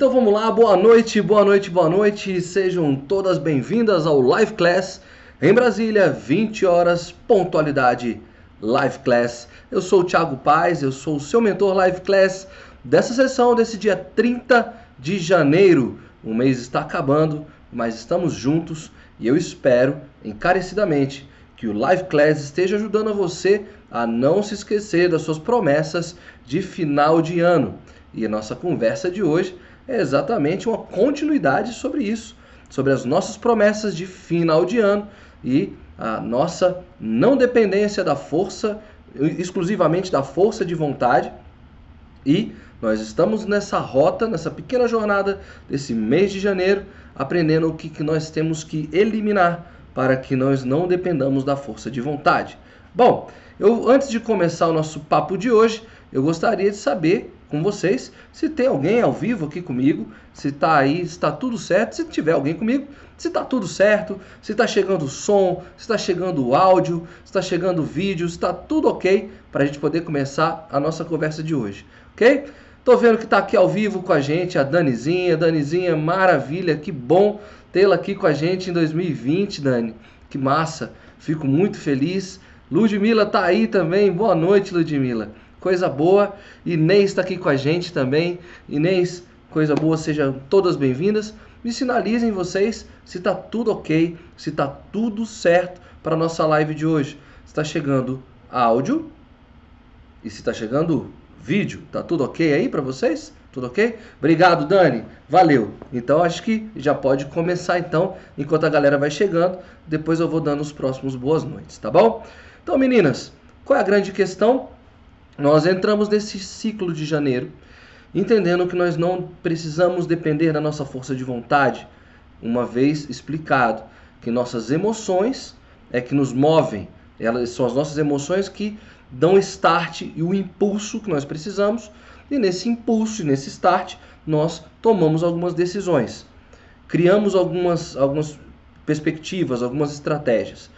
Então vamos lá, boa noite, boa noite, boa noite. Sejam todas bem-vindas ao Live Class em Brasília, 20 horas, pontualidade Live Class. Eu sou o Thiago Paz, eu sou o seu mentor Live Class dessa sessão desse dia 30 de janeiro. O mês está acabando, mas estamos juntos e eu espero encarecidamente que o Live Class esteja ajudando a você a não se esquecer das suas promessas de final de ano. E a nossa conversa de hoje é exatamente uma continuidade sobre isso, sobre as nossas promessas de final de ano e a nossa não dependência da força, exclusivamente da força de vontade. E nós estamos nessa rota, nessa pequena jornada desse mês de janeiro, aprendendo o que, que nós temos que eliminar para que nós não dependamos da força de vontade. Bom, eu antes de começar o nosso papo de hoje, eu gostaria de saber com vocês. Se tem alguém ao vivo aqui comigo, se está aí, se está tudo certo, se tiver alguém comigo, se está tudo certo, se está chegando o som, se está chegando o áudio, se está chegando o vídeo, se está tudo ok para a gente poder começar a nossa conversa de hoje, ok? Tô vendo que está aqui ao vivo com a gente a Danizinha, Danizinha, maravilha, que bom tê-la aqui com a gente em 2020, Dani, que massa, fico muito feliz. Ludmila tá aí também, boa noite, Ludmila coisa boa. Inês está aqui com a gente também. Inês, coisa boa, sejam todas bem-vindas. Me sinalizem vocês se está tudo ok, se está tudo certo para a nossa live de hoje. Está chegando áudio e se está chegando vídeo. Tá tudo ok aí para vocês? Tudo ok? Obrigado, Dani. Valeu. Então acho que já pode começar então, enquanto a galera vai chegando. Depois eu vou dando os próximos boas noites, tá bom? Então, meninas, qual é a grande questão? Nós entramos nesse ciclo de janeiro entendendo que nós não precisamos depender da nossa força de vontade, uma vez explicado que nossas emoções é que nos movem, elas são as nossas emoções que dão start e o impulso que nós precisamos, e nesse impulso, nesse start, nós tomamos algumas decisões, criamos algumas, algumas perspectivas, algumas estratégias.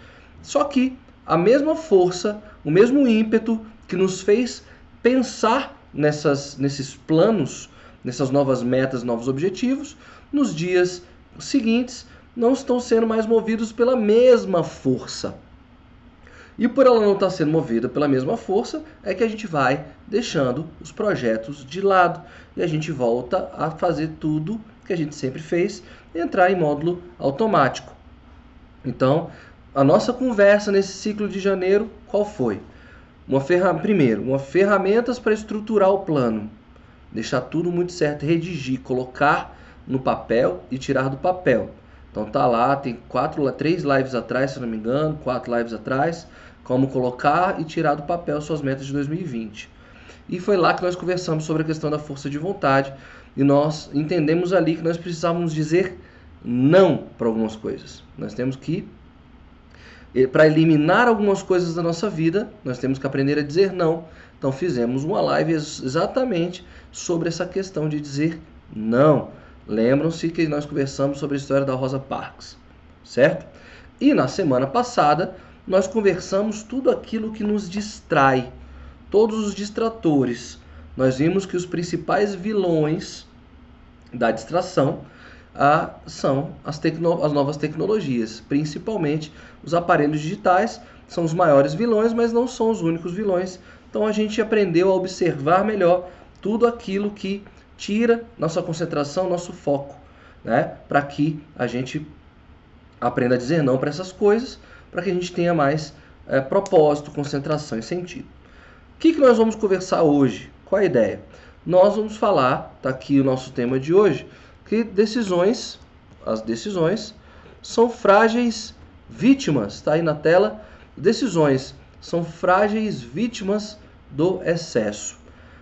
Só que a mesma força, o mesmo ímpeto que nos fez pensar nessas, nesses planos, nessas novas metas, novos objetivos, nos dias seguintes não estão sendo mais movidos pela mesma força. E por ela não estar sendo movida pela mesma força, é que a gente vai deixando os projetos de lado e a gente volta a fazer tudo que a gente sempre fez, entrar em módulo automático. Então, a nossa conversa nesse ciclo de janeiro, qual foi? Uma ferra... Primeiro, uma ferramentas para estruturar o plano. Deixar tudo muito certo, redigir, colocar no papel e tirar do papel. Então tá lá, tem quatro, três lives atrás, se não me engano, quatro lives atrás, como colocar e tirar do papel suas metas de 2020. E foi lá que nós conversamos sobre a questão da força de vontade e nós entendemos ali que nós precisávamos dizer não para algumas coisas. Nós temos que para eliminar algumas coisas da nossa vida, nós temos que aprender a dizer não. Então fizemos uma live exatamente sobre essa questão de dizer não. Lembram-se que nós conversamos sobre a história da Rosa Parks, certo? E na semana passada nós conversamos tudo aquilo que nos distrai, todos os distratores. Nós vimos que os principais vilões da distração ah, são as, as novas tecnologias, principalmente os aparelhos digitais, são os maiores vilões, mas não são os únicos vilões. Então a gente aprendeu a observar melhor tudo aquilo que tira nossa concentração, nosso foco, né? Para que a gente aprenda a dizer não para essas coisas, para que a gente tenha mais é, propósito, concentração e sentido. O que, que nós vamos conversar hoje? Qual a ideia? Nós vamos falar, tá aqui o nosso tema de hoje, que decisões, as decisões, são frágeis vítimas, está aí na tela. Decisões são frágeis vítimas do excesso.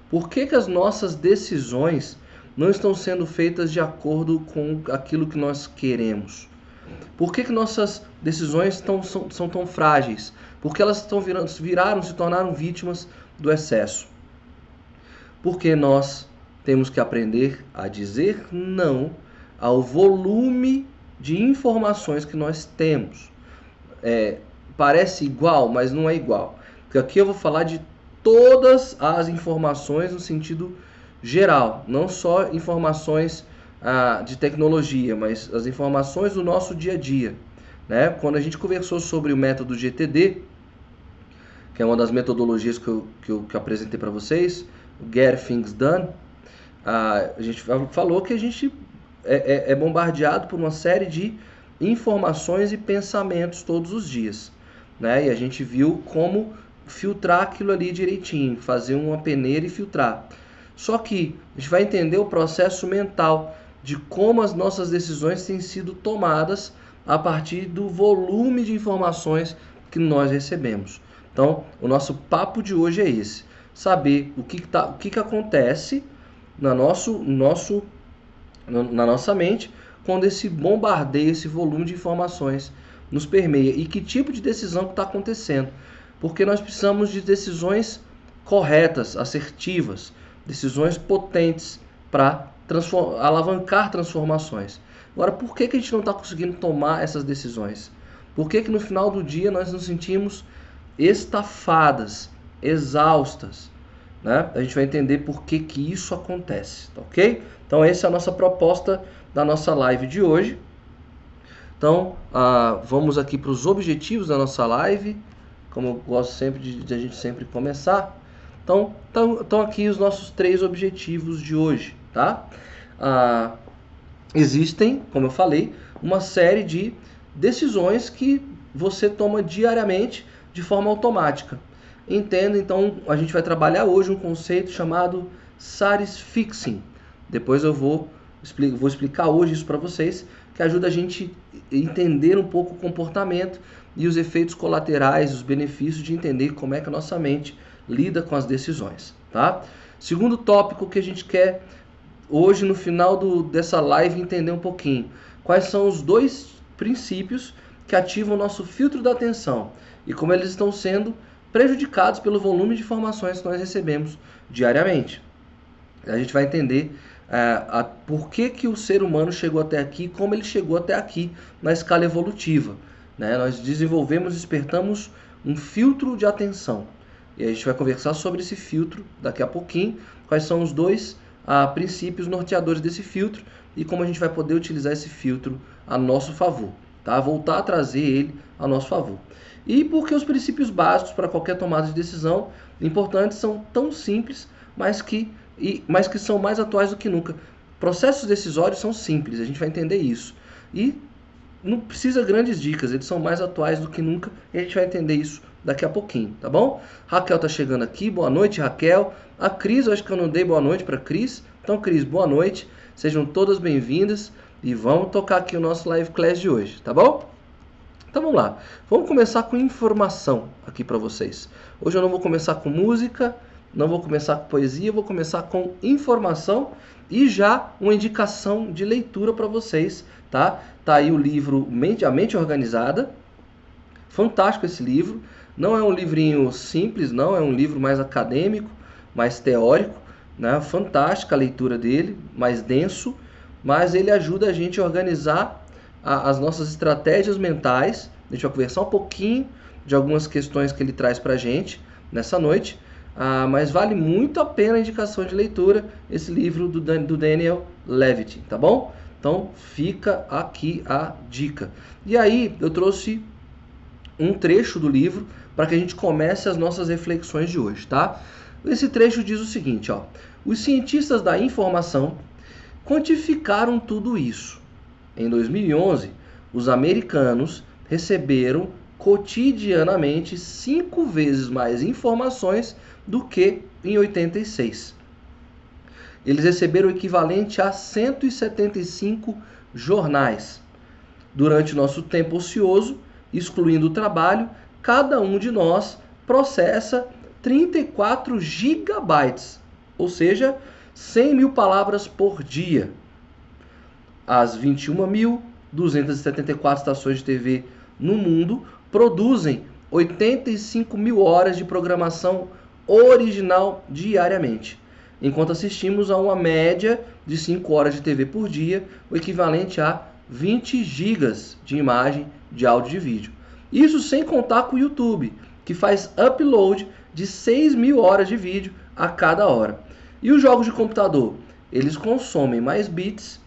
Por que, que as nossas decisões não estão sendo feitas de acordo com aquilo que nós queremos? Por que, que nossas decisões tão, são, são tão frágeis? Porque elas estão virando, viraram, se tornaram vítimas do excesso. Porque nós temos que aprender a dizer não ao volume de informações que nós temos. É, parece igual, mas não é igual. Porque aqui eu vou falar de todas as informações no sentido geral, não só informações ah, de tecnologia, mas as informações do nosso dia a dia. Né? Quando a gente conversou sobre o método GTD, que é uma das metodologias que eu, que eu, que apresentei para vocês, Get Things Done, a gente falou que a gente é, é, é bombardeado por uma série de informações e pensamentos todos os dias. Né? E a gente viu como filtrar aquilo ali direitinho, fazer uma peneira e filtrar. Só que a gente vai entender o processo mental de como as nossas decisões têm sido tomadas a partir do volume de informações que nós recebemos. Então, o nosso papo de hoje é esse: saber o que, tá, o que, que acontece na, nosso, nosso, na nossa mente quando esse bombardeio, esse volume de informações nos permeia e que tipo de decisão está acontecendo. Porque nós precisamos de decisões corretas, assertivas, decisões potentes para transform alavancar transformações. Agora, por que, que a gente não está conseguindo tomar essas decisões? Por que, que no final do dia nós nos sentimos estafadas, exaustas? Né? A gente vai entender por que, que isso acontece, tá ok? Então, essa é a nossa proposta da nossa live de hoje. Então, ah, vamos aqui para os objetivos da nossa live, como eu gosto sempre de, de a gente sempre começar. Então, estão aqui os nossos três objetivos de hoje, tá? Ah, existem, como eu falei, uma série de decisões que você toma diariamente de forma automática. Entenda, então, a gente vai trabalhar hoje um conceito chamado satisfixing. Depois eu vou, vou explicar hoje isso para vocês, que ajuda a gente entender um pouco o comportamento e os efeitos colaterais, os benefícios de entender como é que a nossa mente lida com as decisões, tá? Segundo tópico que a gente quer hoje no final do, dessa live entender um pouquinho quais são os dois princípios que ativam o nosso filtro da atenção e como eles estão sendo prejudicados pelo volume de informações que nós recebemos diariamente. A gente vai entender é, a, por que, que o ser humano chegou até aqui, como ele chegou até aqui na escala evolutiva. Né? Nós desenvolvemos, despertamos um filtro de atenção. E a gente vai conversar sobre esse filtro daqui a pouquinho, quais são os dois ah, princípios norteadores desse filtro e como a gente vai poder utilizar esse filtro a nosso favor, tá? Voltar a trazer ele a nosso favor. E porque os princípios básicos para qualquer tomada de decisão importantes são tão simples, mas que, e, mas que são mais atuais do que nunca. Processos decisórios são simples, a gente vai entender isso. E não precisa grandes dicas, eles são mais atuais do que nunca e a gente vai entender isso daqui a pouquinho, tá bom? Raquel tá chegando aqui, boa noite, Raquel. A Cris, eu acho que eu não dei boa noite para Cris. Então, Cris, boa noite. Sejam todas bem-vindas e vamos tocar aqui o nosso live class de hoje, tá bom? Então vamos lá. Vamos começar com informação aqui para vocês. Hoje eu não vou começar com música, não vou começar com poesia, vou começar com informação e já uma indicação de leitura para vocês, tá? Tá aí o livro Mente, a Mente Organizada. Fantástico esse livro. Não é um livrinho simples, não, é um livro mais acadêmico, mais teórico, né? Fantástica a leitura dele, mais denso, mas ele ajuda a gente a organizar a, as nossas estratégias mentais. A gente vai conversar um pouquinho de algumas questões que ele traz para a gente nessa noite, ah, mas vale muito a pena a indicação de leitura esse livro do, Dan, do Daniel Levitt, tá bom? Então fica aqui a dica. E aí eu trouxe um trecho do livro para que a gente comece as nossas reflexões de hoje, tá? Esse trecho diz o seguinte, ó: Os cientistas da informação quantificaram tudo isso. Em 2011, os americanos receberam cotidianamente cinco vezes mais informações do que em 86. Eles receberam o equivalente a 175 jornais. Durante nosso tempo ocioso, excluindo o trabalho, cada um de nós processa 34 gigabytes, ou seja, 100 mil palavras por dia. As 21.274 estações de TV no mundo produzem 85 mil horas de programação original diariamente, enquanto assistimos a uma média de 5 horas de TV por dia, o equivalente a 20 gigas de imagem, de áudio e de vídeo. Isso sem contar com o YouTube, que faz upload de 6 mil horas de vídeo a cada hora. E os jogos de computador? Eles consomem mais bits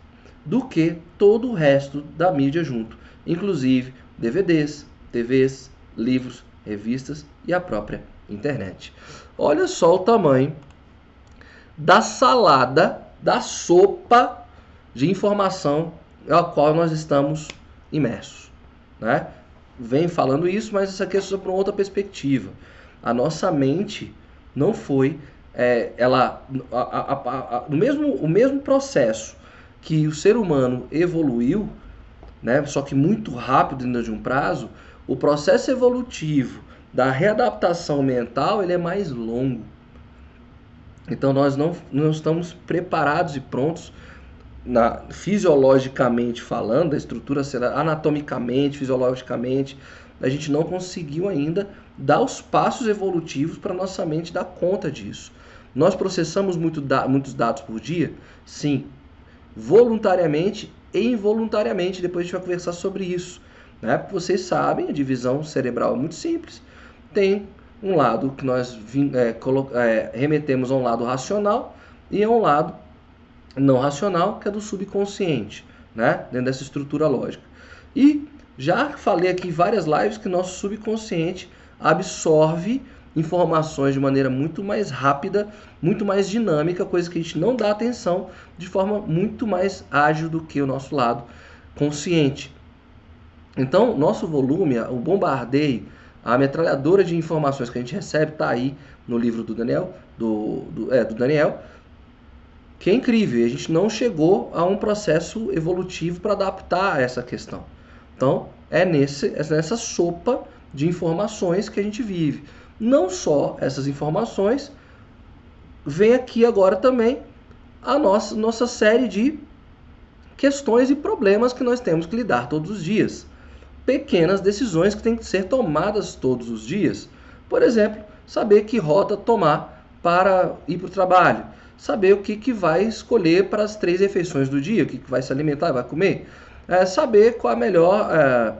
do que todo o resto da mídia junto, inclusive DVDs, TVs, livros, revistas e a própria internet. Olha só o tamanho da salada, da sopa de informação a qual nós estamos imersos, né? Vem falando isso, mas isso aqui é sobre uma outra perspectiva. A nossa mente não foi é, ela a, a, a, o mesmo o mesmo processo que o ser humano evoluiu, né? Só que muito rápido dentro de um prazo, o processo evolutivo da readaptação mental ele é mais longo. Então nós não, não estamos preparados e prontos na, fisiologicamente falando, a estrutura cerebral, anatomicamente, fisiologicamente, a gente não conseguiu ainda dar os passos evolutivos para nossa mente dar conta disso. Nós processamos muito da, muitos dados por dia? Sim. Voluntariamente e involuntariamente. Depois a gente vai conversar sobre isso. Né? Vocês sabem, a divisão cerebral é muito simples. Tem um lado que nós é, é, remetemos a um lado racional e a um lado não racional, que é do subconsciente, né? dentro dessa estrutura lógica. E já falei aqui em várias lives que nosso subconsciente absorve informações de maneira muito mais rápida, muito mais dinâmica, coisa que a gente não dá atenção de forma muito mais ágil do que o nosso lado consciente. Então, nosso volume, o bombardeio, a metralhadora de informações que a gente recebe está aí no livro do Daniel, do, do, é, do Daniel, que é incrível. A gente não chegou a um processo evolutivo para adaptar a essa questão. Então, é nesse, é nessa sopa de informações que a gente vive. Não só essas informações, vem aqui agora também a nossa, nossa série de questões e problemas que nós temos que lidar todos os dias. Pequenas decisões que têm que ser tomadas todos os dias. Por exemplo, saber que rota tomar para ir para o trabalho. Saber o que, que vai escolher para as três refeições do dia, o que, que vai se alimentar, vai comer. É, saber qual a melhor é,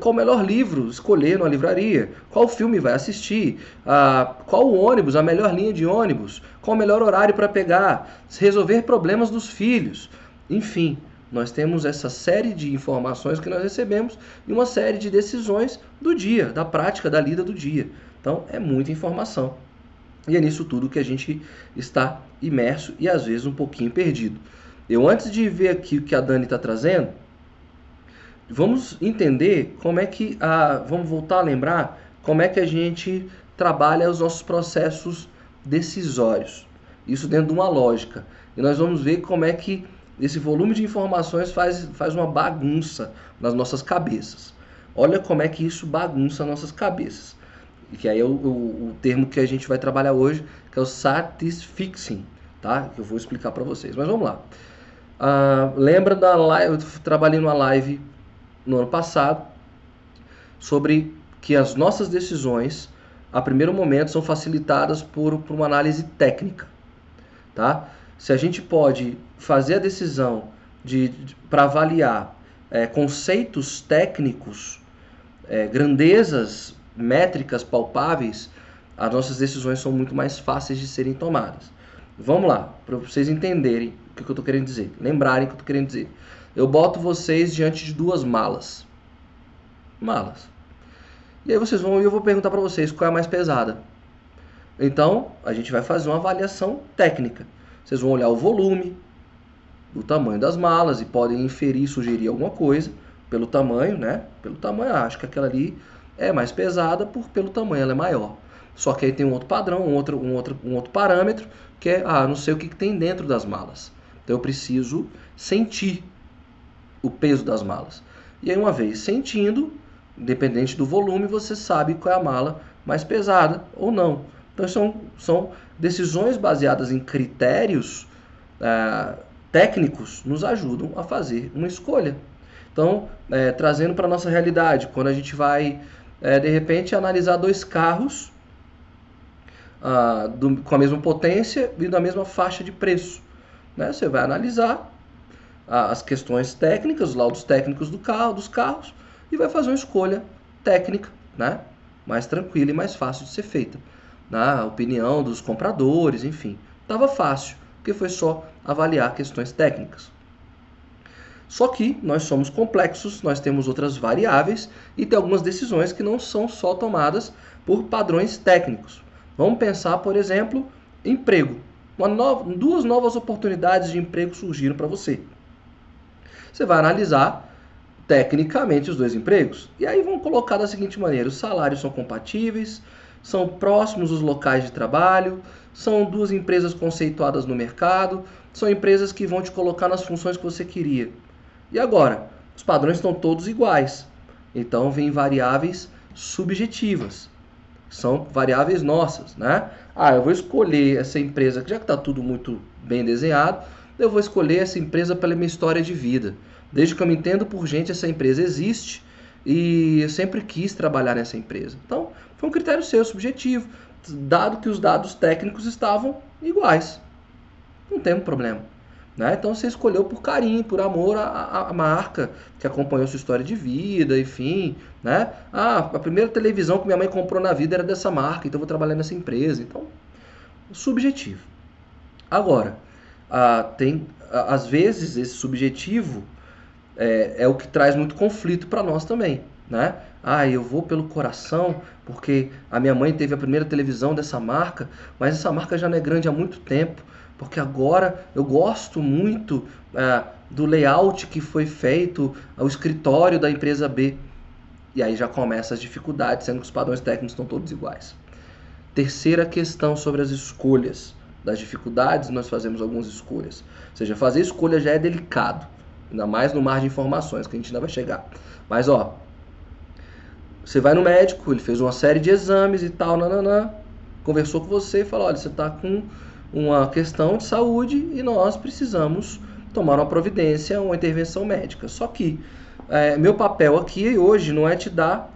qual o melhor livro escolher numa livraria, qual filme vai assistir, ah, qual o ônibus, a melhor linha de ônibus, qual o melhor horário para pegar, resolver problemas dos filhos. Enfim, nós temos essa série de informações que nós recebemos e uma série de decisões do dia, da prática, da lida do dia. Então é muita informação. E é nisso tudo que a gente está imerso e às vezes um pouquinho perdido. Eu antes de ver aqui o que a Dani está trazendo, Vamos entender como é que a, vamos voltar a lembrar como é que a gente trabalha os nossos processos decisórios. Isso dentro de uma lógica. E nós vamos ver como é que esse volume de informações faz, faz uma bagunça nas nossas cabeças. Olha como é que isso bagunça nossas cabeças. E que aí é o, o, o, termo que a gente vai trabalhar hoje, que é o satisfixing, tá? Que eu vou explicar para vocês. Mas vamos lá. Uh, lembra da live? Eu trabalhei numa live no ano passado sobre que as nossas decisões, a primeiro momento, são facilitadas por, por uma análise técnica. Tá? Se a gente pode fazer a decisão de, de para avaliar é, conceitos técnicos, é, grandezas métricas palpáveis, as nossas decisões são muito mais fáceis de serem tomadas. Vamos lá, para vocês entenderem o que eu estou querendo dizer, lembrarem o que eu estou querendo dizer eu boto vocês diante de duas malas. Malas. E aí vocês vão e eu vou perguntar para vocês qual é a mais pesada. Então, a gente vai fazer uma avaliação técnica. Vocês vão olhar o volume, o tamanho das malas e podem inferir, sugerir alguma coisa pelo tamanho, né? Pelo tamanho, ah, acho que aquela ali é mais pesada por pelo tamanho, ela é maior. Só que aí tem um outro padrão, um outro, um outro, um outro parâmetro, que é, ah, não sei o que, que tem dentro das malas. Então eu preciso sentir o peso das malas. E aí, uma vez sentindo, independente do volume, você sabe qual é a mala mais pesada ou não. Então, são, são decisões baseadas em critérios é, técnicos, nos ajudam a fazer uma escolha. Então, é, trazendo para a nossa realidade, quando a gente vai, é, de repente, analisar dois carros ah, do, com a mesma potência e da mesma faixa de preço. Né? Você vai analisar as questões técnicas, os laudos técnicos do carro, dos carros, e vai fazer uma escolha técnica, né? mais tranquila e mais fácil de ser feita. Na opinião dos compradores, enfim, estava fácil, porque foi só avaliar questões técnicas. Só que nós somos complexos, nós temos outras variáveis e tem algumas decisões que não são só tomadas por padrões técnicos. Vamos pensar, por exemplo, emprego. Nova, duas novas oportunidades de emprego surgiram para você. Você vai analisar tecnicamente os dois empregos. E aí vão colocar da seguinte maneira: os salários são compatíveis, são próximos os locais de trabalho, são duas empresas conceituadas no mercado, são empresas que vão te colocar nas funções que você queria. E agora? Os padrões estão todos iguais. Então vem variáveis subjetivas. São variáveis nossas, né? Ah, eu vou escolher essa empresa, já que está tudo muito bem desenhado, eu vou escolher essa empresa pela minha história de vida. Desde que eu me entendo por gente, essa empresa existe e eu sempre quis trabalhar nessa empresa. Então, foi um critério seu, subjetivo, dado que os dados técnicos estavam iguais. Não tem um problema. Né? Então você escolheu por carinho, por amor à, à, marca que acompanhou sua história de vida, enfim. Né? Ah, a primeira televisão que minha mãe comprou na vida era dessa marca, então eu vou trabalhar nessa empresa. Então, subjetivo. Agora, tem às vezes esse subjetivo é, é o que traz muito conflito para nós também. Né? Ah, eu vou pelo coração porque a minha mãe teve a primeira televisão dessa marca, mas essa marca já não é grande há muito tempo porque agora eu gosto muito é, do layout que foi feito, o escritório da empresa B. E aí já começa as dificuldades, sendo que os padrões técnicos estão todos iguais. Terceira questão sobre as escolhas. Das dificuldades, nós fazemos algumas escolhas. Ou seja, fazer escolha já é delicado, ainda mais no mar de informações, que a gente ainda vai chegar. Mas, ó, você vai no médico, ele fez uma série de exames e tal, nananã, conversou com você e falou: olha, você está com uma questão de saúde e nós precisamos tomar uma providência, uma intervenção médica. Só que é, meu papel aqui hoje não é te dar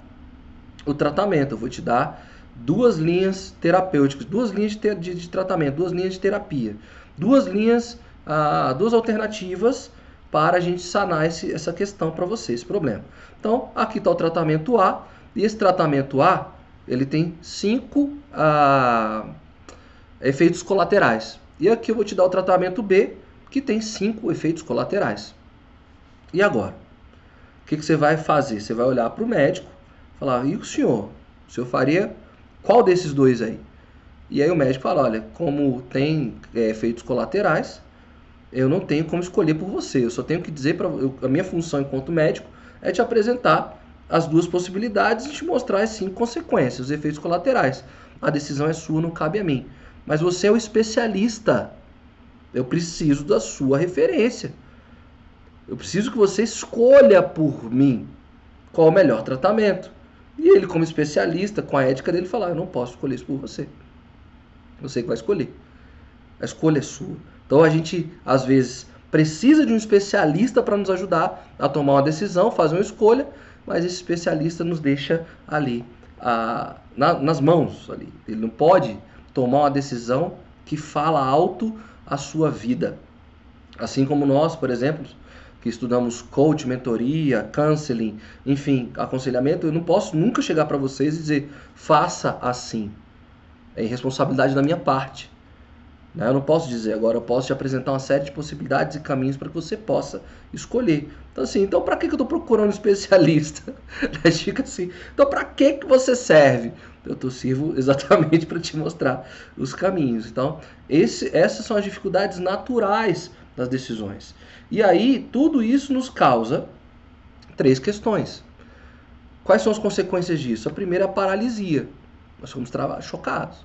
o tratamento, eu vou te dar duas linhas terapêuticas, duas linhas de, de, de tratamento, duas linhas de terapia, duas linhas, ah, duas alternativas para a gente sanar esse, essa questão para você, esse problema. Então, aqui está o tratamento A, e esse tratamento A, ele tem cinco ah, efeitos colaterais. E aqui eu vou te dar o tratamento B, que tem cinco efeitos colaterais. E agora? O que, que você vai fazer? Você vai olhar para o médico falar, e o senhor? O senhor faria qual desses dois aí? E aí o médico fala, olha, como tem é, efeitos colaterais, eu não tenho como escolher por você. Eu só tenho que dizer para a minha função enquanto médico é te apresentar as duas possibilidades e te mostrar as cinco consequências, os efeitos colaterais. A decisão é sua, não cabe a mim. Mas você é o especialista. Eu preciso da sua referência. Eu preciso que você escolha por mim qual o melhor tratamento. E ele, como especialista, com a ética dele, falar: Eu não posso escolher isso por você. Você que vai escolher. A escolha é sua. Então a gente, às vezes, precisa de um especialista para nos ajudar a tomar uma decisão, fazer uma escolha, mas esse especialista nos deixa ali, a, na, nas mãos. Ali. Ele não pode tomar uma decisão que fala alto a sua vida. Assim como nós, por exemplo, que estudamos coach, mentoria, counseling, enfim, aconselhamento, eu não posso nunca chegar para vocês e dizer faça assim. É irresponsabilidade da minha parte. Né? Eu não posso dizer agora, eu posso te apresentar uma série de possibilidades e caminhos para que você possa escolher. Então assim, então para que eu estou procurando um especialista? Fica assim. Então para que que você serve? Eu tô sirvo exatamente para te mostrar os caminhos. Então, esse, essas são as dificuldades naturais das decisões. E aí, tudo isso nos causa três questões. Quais são as consequências disso? A primeira é a paralisia. Nós fomos chocados.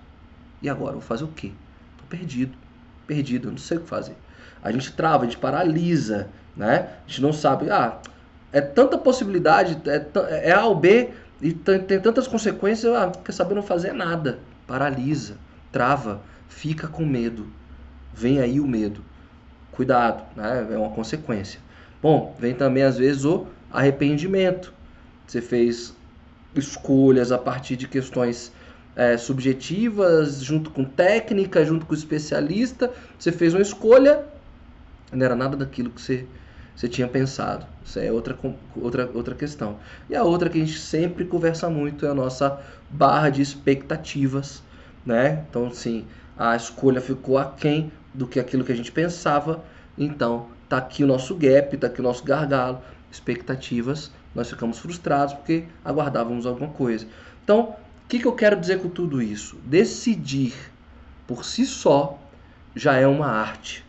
E agora, vou fazer o quê? Estou perdido. Perdido, não sei o que fazer. A gente trava, a gente paralisa, né? A gente não sabe, ah, é tanta possibilidade, é, é A ou B, e tem tantas consequências, ah, quer saber não fazer nada. Paralisa, trava, fica com medo. Vem aí o medo. Cuidado, né? é uma consequência. Bom, vem também às vezes o arrependimento. Você fez escolhas a partir de questões é, subjetivas, junto com técnica, junto com especialista. Você fez uma escolha, não era nada daquilo que você você tinha pensado. Isso é outra, outra, outra questão. E a outra que a gente sempre conversa muito é a nossa barra de expectativas, né? Então, assim, a escolha ficou aquém do que aquilo que a gente pensava. Então, tá aqui o nosso gap, tá aqui o nosso gargalo, expectativas. Nós ficamos frustrados porque aguardávamos alguma coisa. Então, o que, que eu quero dizer com tudo isso? Decidir por si só já é uma arte,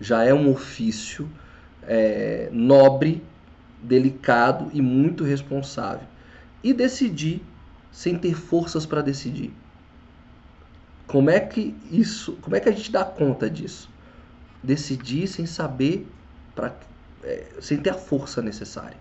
já é um ofício é, nobre, delicado e muito responsável. E decidir sem ter forças para decidir. Como é que isso, como é que a gente dá conta disso? Decidir sem saber, pra, é, sem ter a força necessária.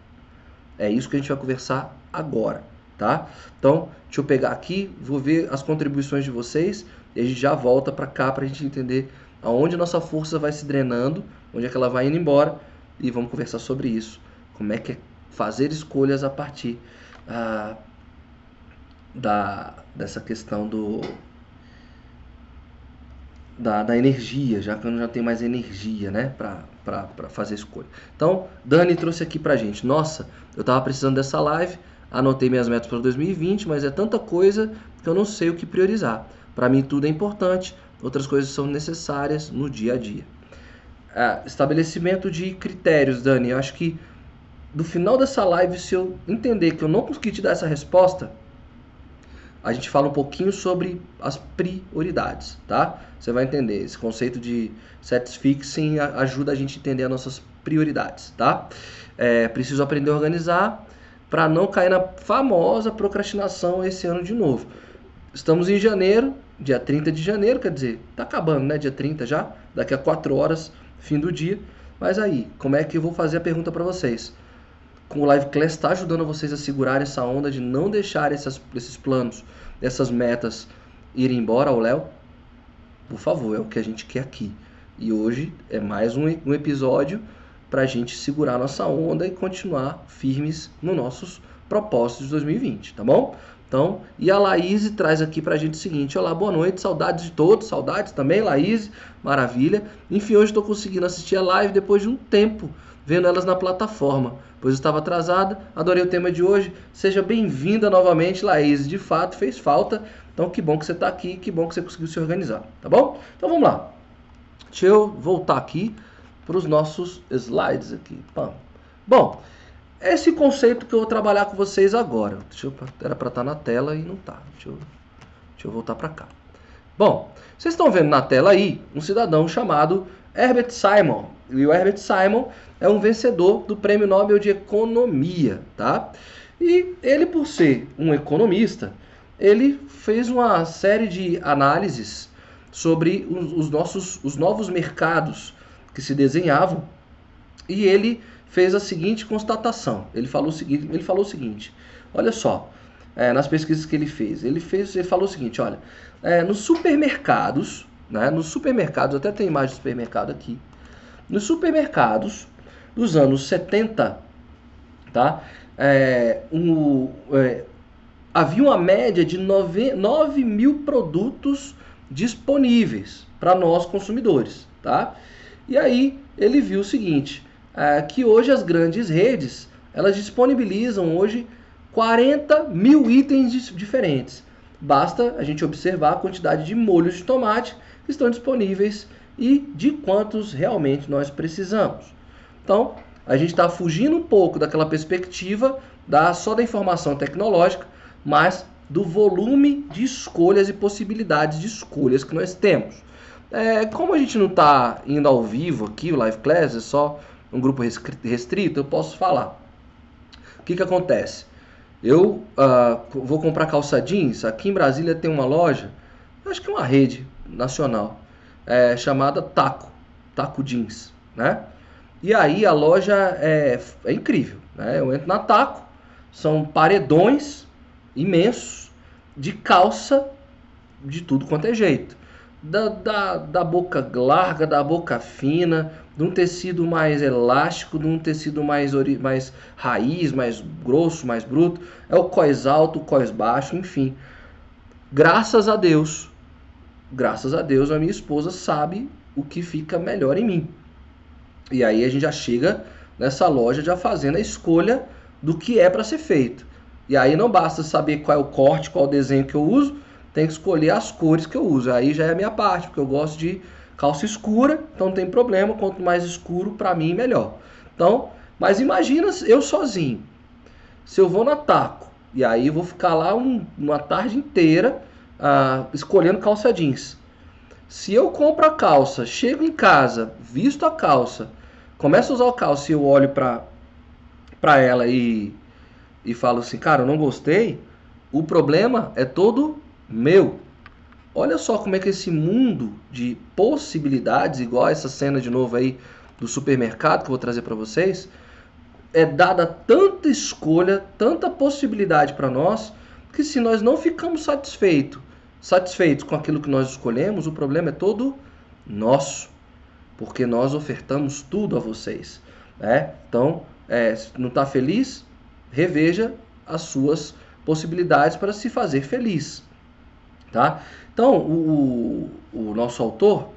É isso que a gente vai conversar agora, tá? Então, deixa eu pegar aqui, vou ver as contribuições de vocês e a gente já volta para cá para a gente entender aonde nossa força vai se drenando, onde é que ela vai indo embora e vamos conversar sobre isso. Como é que é fazer escolhas a partir ah, da, dessa questão do da, da energia, já que eu não já tenho mais energia, né, para fazer escolha. Então, Dani trouxe aqui pra gente. Nossa, eu tava precisando dessa live, anotei minhas metas para 2020, mas é tanta coisa que eu não sei o que priorizar. Para mim tudo é importante, outras coisas são necessárias no dia a dia. Ah, estabelecimento de critérios, Dani. Eu acho que no final dessa live, se eu entender que eu não consegui te dar essa resposta, a gente fala um pouquinho sobre as prioridades, tá? Você vai entender. Esse conceito de set fixing ajuda a gente a entender as nossas prioridades, tá? É, preciso aprender a organizar para não cair na famosa procrastinação esse ano de novo. Estamos em janeiro, dia 30 de janeiro, quer dizer, tá acabando, né? Dia 30 já, daqui a 4 horas, fim do dia. Mas aí, como é que eu vou fazer a pergunta para vocês? Com o Live Class está ajudando vocês a segurar essa onda de não deixar esses planos, essas metas irem embora ao Léo? Por favor, é o que a gente quer aqui. E hoje é mais um, um episódio para a gente segurar nossa onda e continuar firmes nos nossos propósitos de 2020, tá bom? Então, e a Laís traz aqui para a gente o seguinte: Olá, boa noite, saudades de todos, saudades também, Laís, maravilha. Enfim, hoje estou conseguindo assistir a live depois de um tempo vendo elas na plataforma, pois estava atrasada. Adorei o tema de hoje. Seja bem-vinda novamente, Laís. De fato, fez falta. Então, que bom que você está aqui, que bom que você conseguiu se organizar, tá bom? Então, vamos lá. Deixa eu voltar aqui para os nossos slides aqui. Bom, esse conceito que eu vou trabalhar com vocês agora. Eu, era para estar tá na tela e não está. Deixa deixa eu voltar para cá. Bom, vocês estão vendo na tela aí um cidadão chamado Herbert Simon. E o Herbert Simon é um vencedor do Prêmio Nobel de Economia, tá? E ele, por ser um economista, ele fez uma série de análises sobre os nossos os novos mercados que se desenhavam e ele fez a seguinte constatação. Ele falou o seguinte, ele falou o seguinte: olha só, é, nas pesquisas que ele fez, ele fez, ele falou o seguinte, olha, é, nos supermercados, né, nos supermercados, até tem imagem de supermercado aqui, nos supermercados dos anos 70, tá? É, um, é, havia uma média de 9, 9 mil produtos disponíveis para nós consumidores, tá? E aí ele viu o seguinte, é, que hoje as grandes redes elas disponibilizam hoje 40 mil itens diferentes. Basta a gente observar a quantidade de molhos de tomate que estão disponíveis e de quantos realmente nós precisamos. Então, a gente está fugindo um pouco daquela perspectiva da, só da informação tecnológica, mas do volume de escolhas e possibilidades de escolhas que nós temos. É, como a gente não está indo ao vivo aqui, o Live Class é só um grupo restrito, eu posso falar. O que, que acontece? Eu uh, vou comprar calça jeans, aqui em Brasília tem uma loja, acho que é uma rede nacional, é, chamada Taco, Taco Jeans, né? E aí a loja é, é incrível. Né? Eu entro na Taco, são paredões imensos de calça de tudo quanto é jeito. Da, da, da boca larga, da boca fina, de um tecido mais elástico, de um tecido mais, mais raiz, mais grosso, mais bruto. É o cós alto, o cós baixo, enfim. Graças a Deus, graças a Deus, a minha esposa sabe o que fica melhor em mim. E aí a gente já chega nessa loja já fazendo a escolha do que é para ser feito. E aí não basta saber qual é o corte, qual é o desenho que eu uso, tem que escolher as cores que eu uso. Aí já é a minha parte, porque eu gosto de calça escura, então não tem problema, quanto mais escuro para mim melhor. Então, mas imagina eu sozinho. Se eu vou na Taco e aí vou ficar lá um, uma tarde inteira uh, escolhendo calça jeans. Se eu compro a calça, chego em casa, visto a calça, começo a usar a calça e eu olho para para ela e e falo assim, cara, eu não gostei, o problema é todo meu. Olha só como é que esse mundo de possibilidades, igual essa cena de novo aí do supermercado que eu vou trazer para vocês, é dada tanta escolha, tanta possibilidade para nós, que se nós não ficamos satisfeitos, satisfeitos com aquilo que nós escolhemos, o problema é todo nosso, porque nós ofertamos tudo a vocês. Né? Então, é, não está feliz? Reveja as suas possibilidades para se fazer feliz. Tá? Então, o, o nosso autor,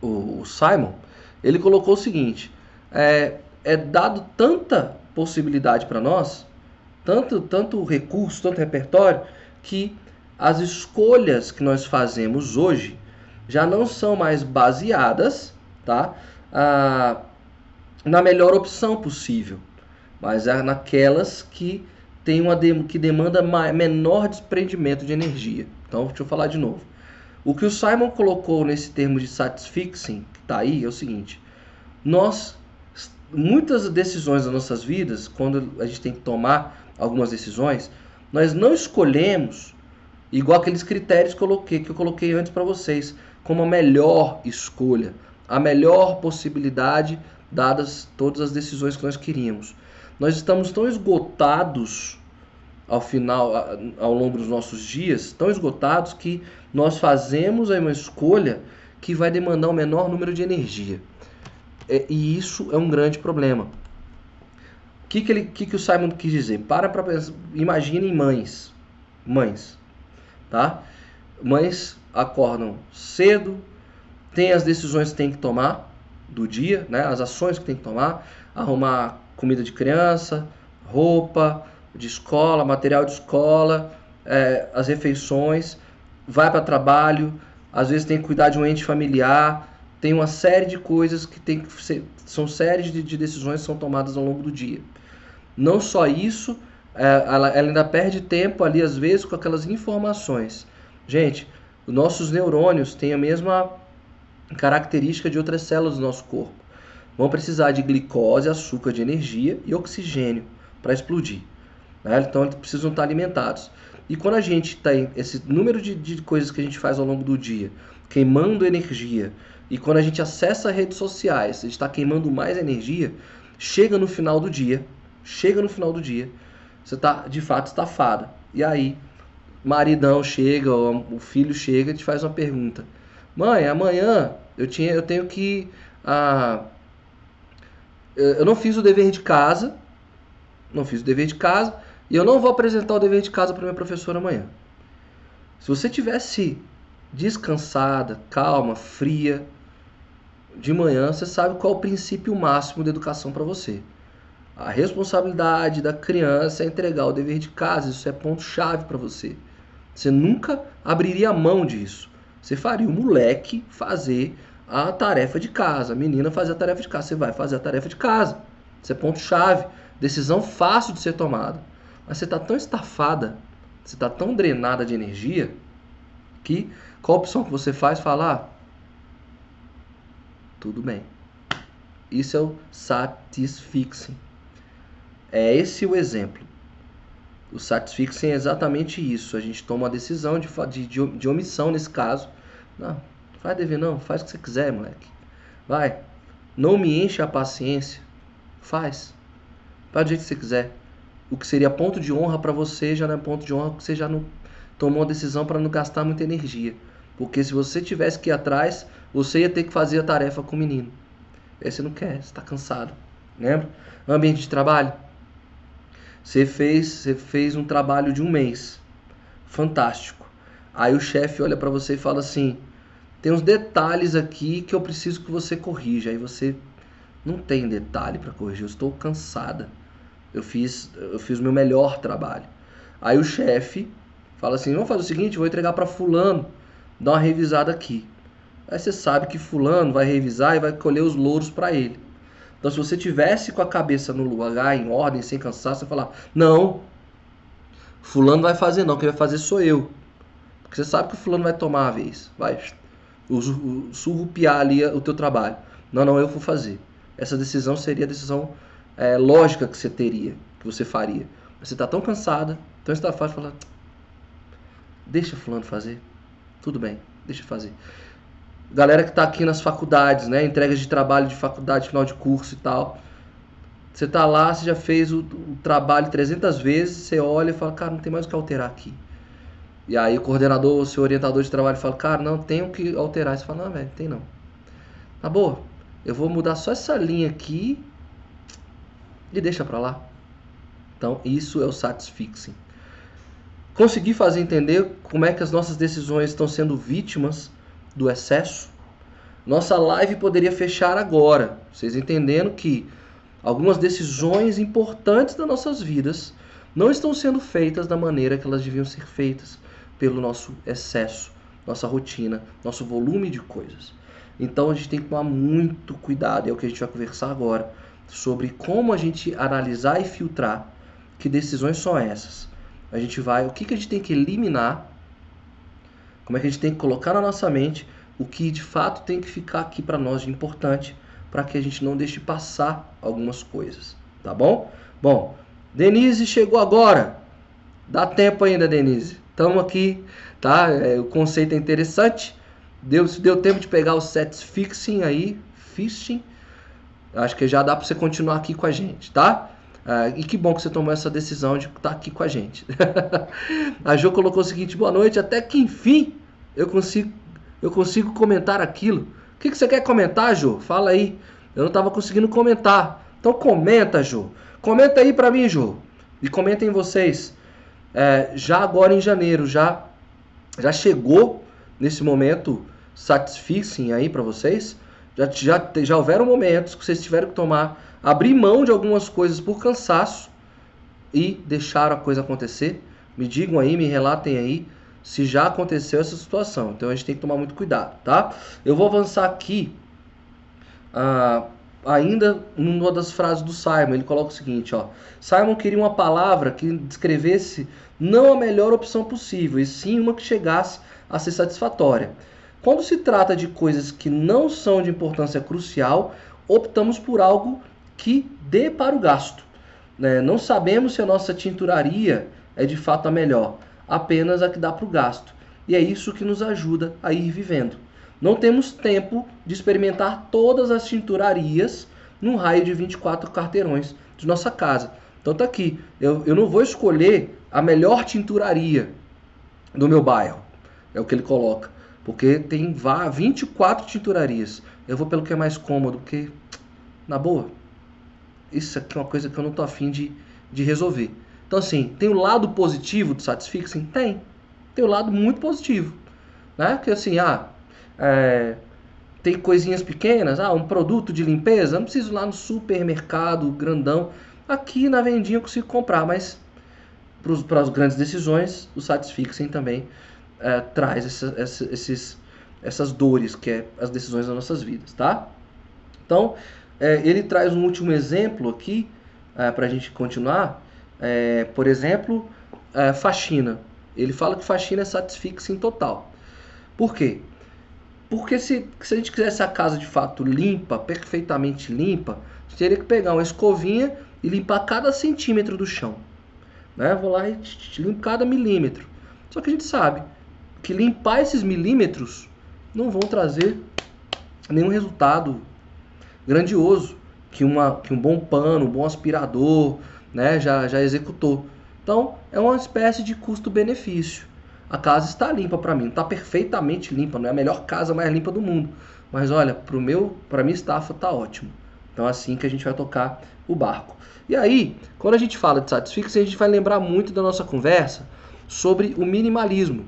o Simon, ele colocou o seguinte: é, é dado tanta possibilidade para nós, tanto, tanto recurso, tanto repertório, que as escolhas que nós fazemos hoje já não são mais baseadas tá, ah, na melhor opção possível, mas é naquelas que tem uma que demanda menor desprendimento de energia. Então, deixa eu falar de novo. O que o Simon colocou nesse termo de satisfixing, que está aí, é o seguinte: nós muitas decisões das nossas vidas, quando a gente tem que tomar algumas decisões, nós não escolhemos igual aqueles critérios que eu coloquei, que eu coloquei antes para vocês, como a melhor escolha, a melhor possibilidade dadas todas as decisões que nós queríamos. Nós estamos tão esgotados ao final, ao longo dos nossos dias, tão esgotados que nós fazemos uma escolha que vai demandar o menor número de energia. É, e isso é um grande problema. O que, que, ele, que, que o Simon quis dizer? Para para. Imaginem mães. Mães. Tá? Mães acordam cedo, tem as decisões que tem que tomar do dia, né? as ações que tem que tomar, arrumar comida de criança, roupa de escola, material de escola, é, as refeições, vai para trabalho, às vezes tem que cuidar de um ente familiar, tem uma série de coisas que tem que ser, são séries de, de decisões que são tomadas ao longo do dia. Não só isso, é, ela, ela ainda perde tempo ali às vezes com aquelas informações. Gente, os nossos neurônios têm a mesma característica de outras células do nosso corpo. Vão precisar de glicose, açúcar de energia e oxigênio para explodir. Né? Então eles precisam estar alimentados. E quando a gente tem esse número de, de coisas que a gente faz ao longo do dia, queimando energia, e quando a gente acessa redes sociais, a gente está queimando mais energia, chega no final do dia, chega no final do dia, você está de fato estafada. E aí, maridão chega, o filho chega e te faz uma pergunta: Mãe, amanhã eu, tinha, eu tenho que. Ah, eu não fiz o dever de casa, não fiz o dever de casa, e eu não vou apresentar o dever de casa para minha professora amanhã. Se você tivesse descansada, calma, fria, de manhã, você sabe qual é o princípio máximo da educação para você. A responsabilidade da criança é entregar o dever de casa, isso é ponto-chave para você. Você nunca abriria mão disso. Você faria o moleque fazer a tarefa de casa, a menina fazer a tarefa de casa. Você vai fazer a tarefa de casa. Isso é ponto-chave. Decisão fácil de ser tomada. Mas você está tão estafada, você está tão drenada de energia, que qual a opção que você faz? Falar, ah, tudo bem. Isso é o satisfixing. É esse o exemplo. O satisfixing é exatamente isso. A gente toma a decisão de, de, de omissão nesse caso. Não, faz dever não, faz o que você quiser, moleque. Vai. Não me enche a paciência. Faz. Faz do jeito que você quiser. O que seria ponto de honra para você já não é ponto de honra porque você já não tomou a decisão para não gastar muita energia. Porque se você tivesse que ir atrás, você ia ter que fazer a tarefa com o menino. Aí você não quer, você está cansado. Lembra? Ambiente de trabalho. Você fez, você fez um trabalho de um mês. Fantástico. Aí o chefe olha para você e fala assim: tem uns detalhes aqui que eu preciso que você corrija. Aí você não tem detalhe para corrigir. Eu estou cansada. Eu fiz, eu fiz o meu melhor trabalho. Aí o chefe Fala assim, vamos fazer o seguinte, vou entregar para fulano, dar uma revisada aqui. Aí você sabe que fulano vai revisar e vai colher os louros para ele. Então se você tivesse com a cabeça no lugar, em ordem, sem cansaço, você falar, não, fulano vai fazer não, quem vai fazer sou eu. Porque você sabe que o fulano vai tomar a vez, vai surrupiar ali o teu trabalho. Não, não, eu vou fazer. Essa decisão seria a decisão é, lógica que você teria, que você faria. Você está tão cansada, tão estafada, falar, deixa fulano fazer, tudo bem, deixa fazer. Galera que está aqui nas faculdades, né, entregas de trabalho de faculdade, final de curso e tal. Você está lá, você já fez o, o trabalho 300 vezes, você olha e fala, cara, não tem mais o que alterar aqui. E aí o coordenador, o seu orientador de trabalho fala, cara, não, tenho que alterar. Você fala, não, velho, tem não. Tá boa, eu vou mudar só essa linha aqui e deixa pra lá. Então, isso é o satisfixing. Conseguir fazer entender como é que as nossas decisões estão sendo vítimas do excesso? Nossa live poderia fechar agora, vocês entendendo que algumas decisões importantes das nossas vidas não estão sendo feitas da maneira que elas deviam ser feitas pelo nosso excesso, nossa rotina, nosso volume de coisas. Então a gente tem que tomar muito cuidado, é o que a gente vai conversar agora, sobre como a gente analisar e filtrar que decisões são essas. A gente vai, o que, que a gente tem que eliminar, como é que a gente tem que colocar na nossa mente o que de fato tem que ficar aqui para nós de importante, para que a gente não deixe passar algumas coisas, tá bom? Bom, Denise chegou agora. Dá tempo ainda, Denise. Estamos aqui, tá? É, o conceito é interessante. Deu, deu tempo de pegar o sets fixing aí, fishing, acho que já dá para você continuar aqui com a gente, tá? Ah, e que bom que você tomou essa decisão de estar tá aqui com a gente. a Jo colocou o seguinte: boa noite, até que enfim eu consigo, eu consigo comentar aquilo. O que, que você quer comentar, Jo? Fala aí. Eu não estava conseguindo comentar. Então comenta, Jo. Comenta aí para mim, Jo. E comentem vocês. É, já agora em janeiro, já, já chegou nesse momento satisfixing aí para vocês? Já, já, já houveram momentos que vocês tiveram que tomar, abrir mão de algumas coisas por cansaço e deixar a coisa acontecer? Me digam aí, me relatem aí se já aconteceu essa situação. Então a gente tem que tomar muito cuidado, tá? Eu vou avançar aqui, ah, ainda numa das frases do Simon. Ele coloca o seguinte, ó. Simon queria uma palavra que descrevesse não a melhor opção possível, e sim uma que chegasse a ser satisfatória. Quando se trata de coisas que não são de importância crucial, optamos por algo que dê para o gasto. Né? Não sabemos se a nossa tinturaria é de fato a melhor, apenas a que dá para o gasto. E é isso que nos ajuda a ir vivendo. Não temos tempo de experimentar todas as tinturarias num raio de 24 quarteirões de nossa casa. Então tá aqui, eu, eu não vou escolher a melhor tinturaria do meu bairro, é o que ele coloca. Porque tem 24 tinturarias. Eu vou pelo que é mais cômodo, porque, na boa, isso aqui é uma coisa que eu não tô afim de, de resolver. Então, assim, tem o lado positivo do Satisfixing? Tem. Tem o lado muito positivo. Né? Que assim, ah, é, tem coisinhas pequenas, ah, um produto de limpeza, não preciso ir lá no supermercado grandão. Aqui na vendinha eu consigo comprar, mas para as grandes decisões, o Satisfixing também é, traz essa, essa, esses, essas dores que é as decisões das nossas vidas, tá? Então, é, ele traz um último exemplo aqui é, para a gente continuar. É, por exemplo, é, faxina. Ele fala que faxina é satisfixing total. Por quê? Porque se, se a gente quisesse a casa de fato limpa, perfeitamente limpa, teria que pegar uma escovinha e limpar cada centímetro do chão. Né? Vou lá e limpo cada milímetro. Só que a gente sabe que limpar esses milímetros não vão trazer nenhum resultado grandioso que, uma, que um bom pano, um bom aspirador né, já, já executou. Então é uma espécie de custo-benefício. A casa está limpa para mim, está perfeitamente limpa, não é a melhor casa mais limpa do mundo. Mas olha, para meu, para minha estafa está ótimo. Então é assim que a gente vai tocar o barco. E aí, quando a gente fala de satisfação, a gente vai lembrar muito da nossa conversa sobre o minimalismo.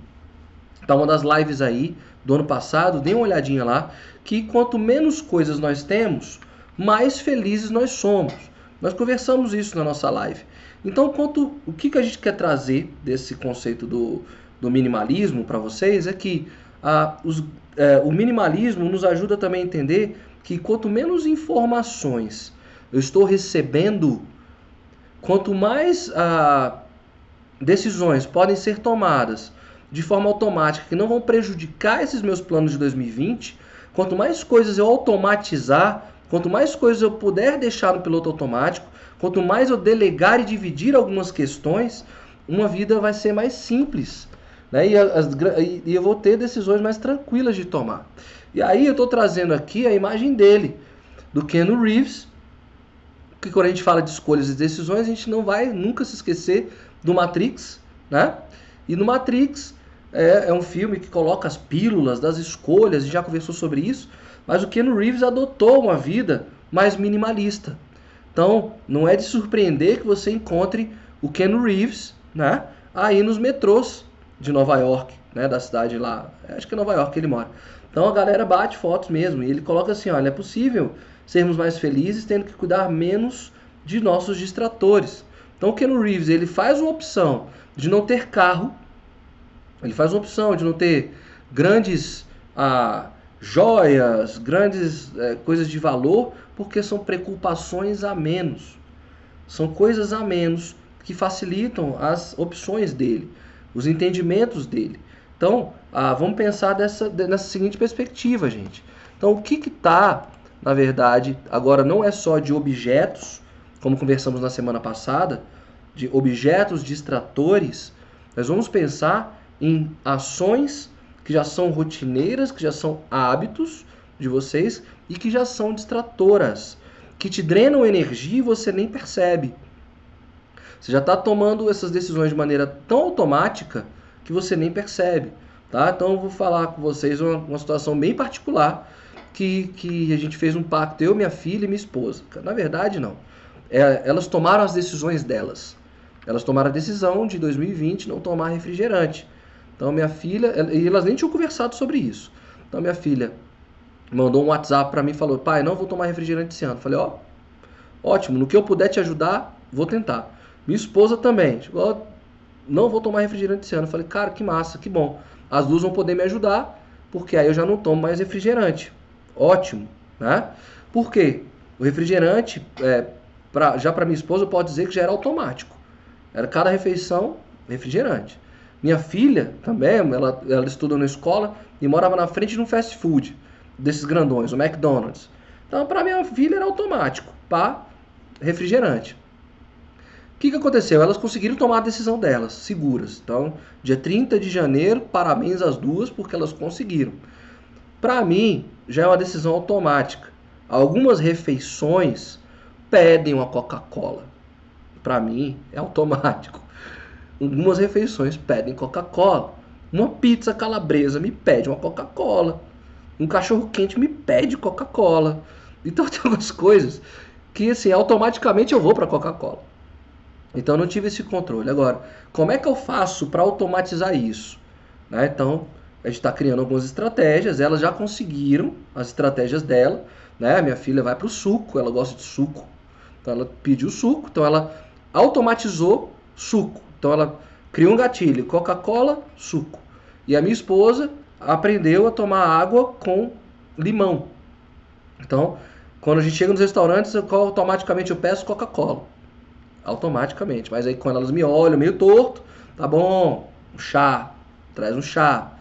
Então, uma das lives aí do ano passado, dê uma olhadinha lá, que quanto menos coisas nós temos, mais felizes nós somos. Nós conversamos isso na nossa live. Então, quanto, o que, que a gente quer trazer desse conceito do do minimalismo para vocês é que ah, os, é, o minimalismo nos ajuda também a entender que quanto menos informações eu estou recebendo, quanto mais ah, decisões podem ser tomadas de forma automática que não vão prejudicar esses meus planos de 2020, quanto mais coisas eu automatizar, quanto mais coisas eu puder deixar no piloto automático, quanto mais eu delegar e dividir algumas questões, uma vida vai ser mais simples. Né? E, as, e eu vou ter decisões mais tranquilas de tomar. E aí eu estou trazendo aqui a imagem dele, do Ken Reeves, que quando a gente fala de escolhas e decisões, a gente não vai nunca se esquecer do Matrix, né? E no Matrix é, é um filme que coloca as pílulas das escolhas, gente já conversou sobre isso, mas o Ken Reeves adotou uma vida mais minimalista. Então, não é de surpreender que você encontre o Ken Reeves, né? Aí nos metrôs de Nova York, né? Da cidade lá, acho que é Nova York que ele mora. Então a galera bate fotos mesmo e ele coloca assim, olha, é possível sermos mais felizes tendo que cuidar menos de nossos distratores. Então o Ken Reeves ele faz uma opção de não ter carro, ele faz uma opção de não ter grandes ah, joias, grandes eh, coisas de valor, porque são preocupações a menos. São coisas a menos que facilitam as opções dele, os entendimentos dele. Então, ah, vamos pensar dessa, nessa seguinte perspectiva, gente. Então, o que está, na verdade, agora não é só de objetos, como conversamos na semana passada, de objetos distratores, nós vamos pensar em ações que já são rotineiras, que já são hábitos de vocês e que já são distratoras, que te drenam energia e você nem percebe. Você já está tomando essas decisões de maneira tão automática que você nem percebe. Tá? Então eu vou falar com vocês uma, uma situação bem particular que, que a gente fez um pacto, eu, minha filha e minha esposa. Na verdade, não. É, elas tomaram as decisões delas. Elas tomaram a decisão de 2020 não tomar refrigerante. Então minha filha, e elas nem tinham conversado sobre isso. Então minha filha mandou um WhatsApp para mim e falou: "Pai, não vou tomar refrigerante esse ano". Falei: "Ó, ótimo, no que eu puder te ajudar, vou tentar". Minha esposa também, chegou, não vou tomar refrigerante esse ano. Falei, cara, que massa, que bom. As duas vão poder me ajudar, porque aí eu já não tomo mais refrigerante. Ótimo, né? Por quê? O refrigerante, é, pra, já para minha esposa, eu posso dizer que já era automático. Era cada refeição refrigerante. Minha filha também, ela, ela estuda na escola e morava na frente de um fast food, desses grandões, o McDonald's. Então, para minha filha era automático, pá, refrigerante. O que, que aconteceu? Elas conseguiram tomar a decisão delas, seguras. Então, dia 30 de janeiro, parabéns às duas, porque elas conseguiram. Para mim, já é uma decisão automática. Algumas refeições pedem uma Coca-Cola. Para mim, é automático. Algumas refeições pedem Coca-Cola. Uma pizza calabresa me pede uma Coca-Cola. Um cachorro quente me pede Coca-Cola. Então tem algumas coisas que assim, automaticamente eu vou para Coca-Cola. Então eu não tive esse controle. Agora, como é que eu faço para automatizar isso? Né? Então, a gente está criando algumas estratégias, elas já conseguiram as estratégias dela. Né? Minha filha vai para o suco, ela gosta de suco. Então ela pediu suco, então ela automatizou suco. Então ela criou um gatilho, Coca-Cola, suco. E a minha esposa aprendeu a tomar água com limão. Então, quando a gente chega nos restaurantes, eu, automaticamente eu peço Coca-Cola automaticamente. Mas aí quando elas me olham meio torto, tá bom, um chá, traz um chá.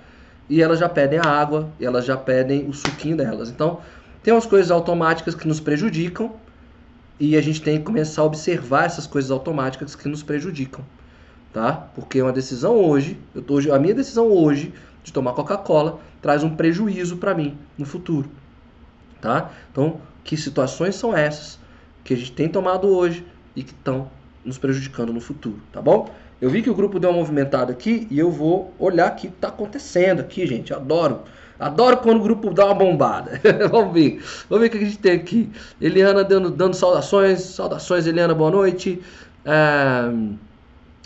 E elas já pedem a água, e elas já pedem o suquinho delas. Então, tem umas coisas automáticas que nos prejudicam, e a gente tem que começar a observar essas coisas automáticas que nos prejudicam, tá? Porque uma decisão hoje, eu tô, a minha decisão hoje de tomar Coca-Cola traz um prejuízo para mim no futuro, tá? Então, que situações são essas que a gente tem tomado hoje e que estão nos prejudicando no futuro, tá bom? Eu vi que o grupo deu uma movimentada aqui e eu vou olhar o que está acontecendo aqui, gente. adoro. Adoro quando o grupo dá uma bombada. Vamos ver. Vamos ver o que a gente tem aqui. Eliana dando, dando saudações. Saudações, Eliana, boa noite. É...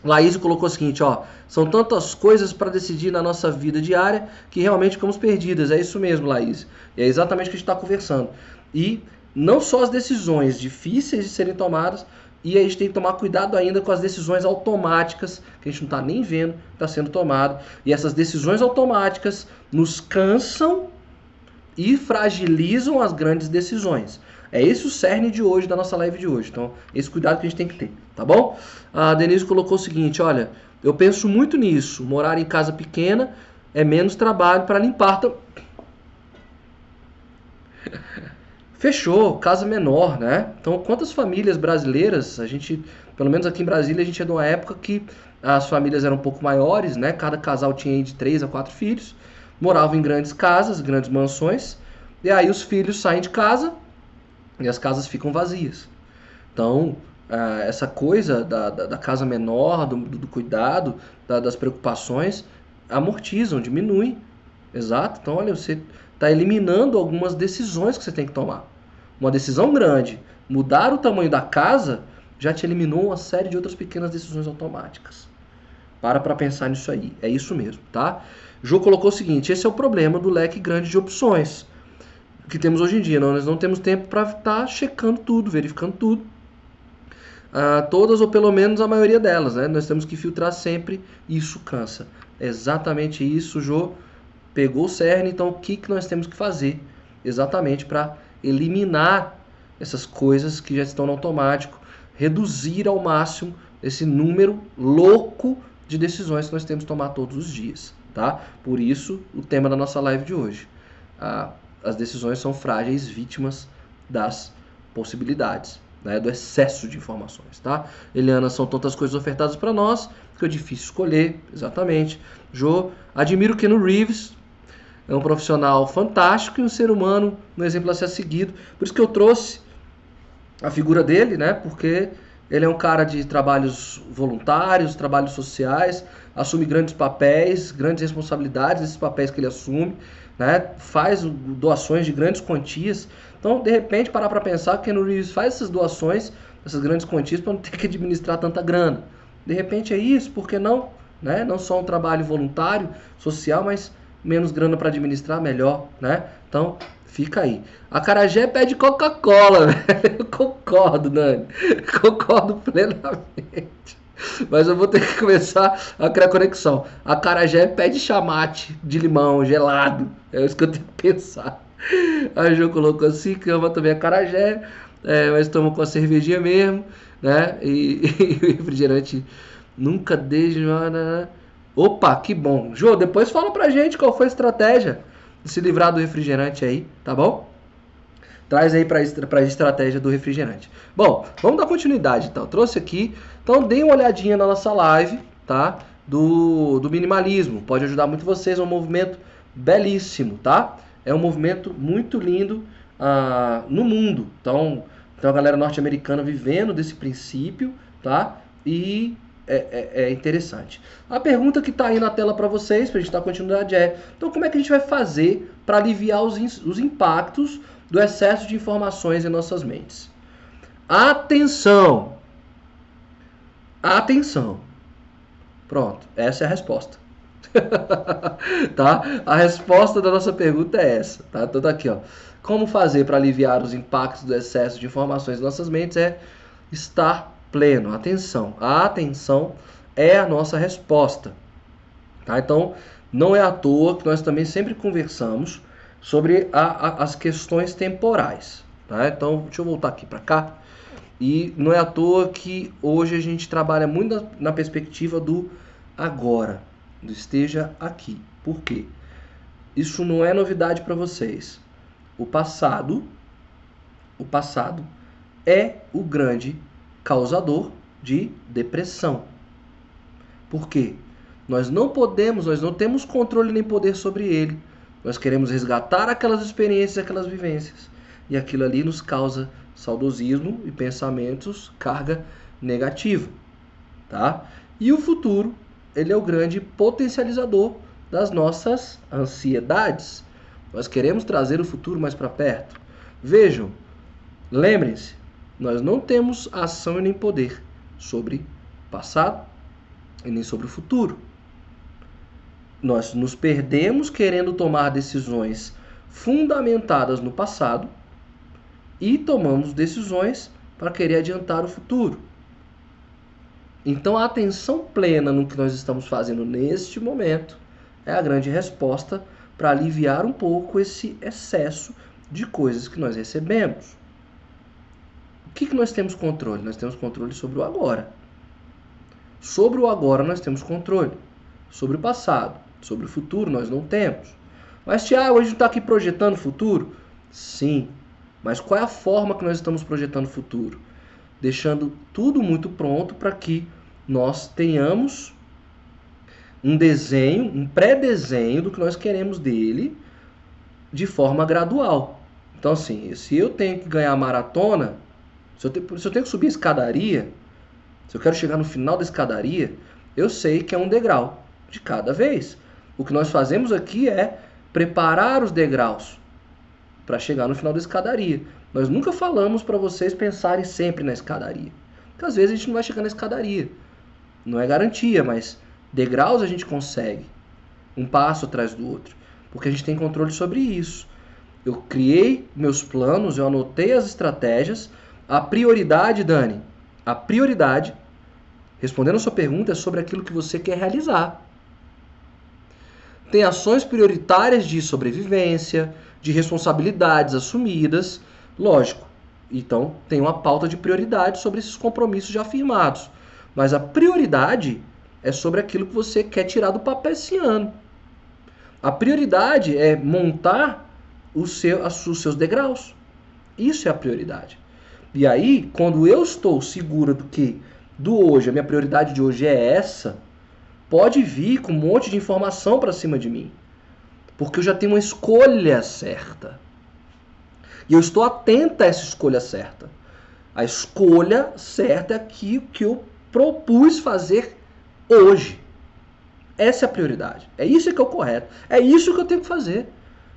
Laís colocou o seguinte, ó. São tantas coisas para decidir na nossa vida diária que realmente ficamos perdidas. É isso mesmo, Laís. É exatamente o que a gente está conversando. E não só as decisões difíceis de serem tomadas, E a gente tem que tomar cuidado ainda com as decisões automáticas, que a gente não está nem vendo, está sendo tomado. E essas decisões automáticas nos cansam e fragilizam as grandes decisões. É esse o cerne de hoje, da nossa live de hoje. Então, esse cuidado que a gente tem que ter, tá bom? A Denise colocou o seguinte: olha, eu penso muito nisso. Morar em casa pequena é menos trabalho para limpar. Fechou, casa menor, né? Então, quantas famílias brasileiras, a gente, pelo menos aqui em Brasília, a gente é de uma época que as famílias eram um pouco maiores, né? Cada casal tinha de três a quatro filhos, moravam em grandes casas, grandes mansões, e aí os filhos saem de casa e as casas ficam vazias. Então, ah, essa coisa da, da, da casa menor, do, do cuidado, da, das preocupações, amortizam, diminuem. Exato. Então, olha, você está eliminando algumas decisões que você tem que tomar. Uma decisão grande, mudar o tamanho da casa, já te eliminou uma série de outras pequenas decisões automáticas. Para para pensar nisso aí. É isso mesmo, tá? Jô colocou o seguinte: esse é o problema do leque grande de opções que temos hoje em dia. Nós não temos tempo para estar tá checando tudo, verificando tudo uh, todas ou pelo menos a maioria delas, né? Nós temos que filtrar sempre, isso cansa. Exatamente isso, Jô pegou o cerne, então o que, que nós temos que fazer exatamente para eliminar essas coisas que já estão no automático, reduzir ao máximo esse número louco de decisões que nós temos que tomar todos os dias, tá? Por isso, o tema da nossa live de hoje. As decisões são frágeis vítimas das possibilidades né, do excesso de informações, tá? Eliana, são tantas coisas ofertadas para nós que é difícil escolher, exatamente. Jo, admiro no Reeves é um profissional fantástico e um ser humano, um exemplo a ser seguido. Por isso que eu trouxe a figura dele, né? Porque ele é um cara de trabalhos voluntários, trabalhos sociais, assume grandes papéis, grandes responsabilidades, esses papéis que ele assume, né? Faz doações de grandes quantias então, de repente, parar para pensar que o Reeves faz essas doações, essas grandes quantias, para não ter que administrar tanta grana. De repente é isso, por que não? Né? Não só um trabalho voluntário, social, mas menos grana para administrar, melhor, né? Então, fica aí. A Carajé pede Coca-Cola, Eu concordo, Nani. Concordo plenamente. Mas eu vou ter que começar a criar conexão. A Carajé pede chamate de limão gelado. É isso que eu tenho que pensar. A Jo colocou assim, cama também a carajé, é, mas estamos com a cervejinha mesmo, né? E, e, o refrigerante nunca desde. Opa, que bom. Jo, depois fala pra gente qual foi a estratégia de se livrar do refrigerante aí, tá bom? Traz aí pra, pra estratégia do refrigerante. Bom, vamos dar continuidade então. Trouxe aqui. Então, dê uma olhadinha na nossa live, tá? Do, do minimalismo. Pode ajudar muito vocês. É um movimento belíssimo, tá? É um movimento muito lindo uh, no mundo. Então, então a galera norte-americana vivendo desse princípio, tá? E é, é, é interessante. A pergunta que está aí na tela para vocês, para a gente dar continuidade, é: então, como é que a gente vai fazer para aliviar os, os impactos do excesso de informações em nossas mentes? Atenção! Atenção! Pronto, essa é a resposta. tá? A resposta da nossa pergunta é essa, tá? Então tá aqui, ó. Como fazer para aliviar os impactos do excesso de informações em nossas mentes é estar pleno. Atenção, a atenção é a nossa resposta. Tá? Então, não é à toa que nós também sempre conversamos sobre a, a, as questões temporais. Tá? Então, deixa eu voltar aqui para cá. E não é à toa que hoje a gente trabalha muito na, na perspectiva do agora esteja aqui. Por quê? Isso não é novidade para vocês. O passado, o passado é o grande causador de depressão. Por quê? Nós não podemos, nós não temos controle nem poder sobre ele. Nós queremos resgatar aquelas experiências, aquelas vivências. E aquilo ali nos causa saudosismo e pensamentos, carga negativa, tá? E o futuro ele é o grande potencializador das nossas ansiedades. Nós queremos trazer o futuro mais para perto. Vejam, lembrem-se, nós não temos ação e nem poder sobre o passado e nem sobre o futuro. Nós nos perdemos querendo tomar decisões fundamentadas no passado e tomamos decisões para querer adiantar o futuro. Então a atenção plena no que nós estamos fazendo neste momento é a grande resposta para aliviar um pouco esse excesso de coisas que nós recebemos. O que, que nós temos controle? Nós temos controle sobre o agora. Sobre o agora nós temos controle. Sobre o passado, sobre o futuro nós não temos. Mas Tiago, a gente está aqui projetando o futuro? Sim. Mas qual é a forma que nós estamos projetando o futuro? Deixando tudo muito pronto para que nós tenhamos um desenho, um pré-desenho do que nós queremos dele de forma gradual. Então, assim, se eu tenho que ganhar maratona, se eu, tenho, se eu tenho que subir a escadaria, se eu quero chegar no final da escadaria, eu sei que é um degrau de cada vez. O que nós fazemos aqui é preparar os degraus para chegar no final da escadaria. Nós nunca falamos para vocês pensarem sempre na escadaria. Porque às vezes a gente não vai chegar na escadaria. Não é garantia, mas Degraus a gente consegue, um passo atrás do outro, porque a gente tem controle sobre isso. Eu criei meus planos, eu anotei as estratégias. A prioridade, Dani, a prioridade, respondendo a sua pergunta, é sobre aquilo que você quer realizar. Tem ações prioritárias de sobrevivência, de responsabilidades assumidas, lógico. Então, tem uma pauta de prioridade sobre esses compromissos já afirmados. Mas a prioridade é sobre aquilo que você quer tirar do papel esse ano. A prioridade é montar o seu, os seus degraus. Isso é a prioridade. E aí, quando eu estou segura do que do hoje, a minha prioridade de hoje é essa, pode vir com um monte de informação para cima de mim. Porque eu já tenho uma escolha certa. E eu estou atenta a essa escolha certa. A escolha certa é aquilo que eu propus fazer hoje. Essa é a prioridade. É isso que é o correto. É isso que eu tenho que fazer.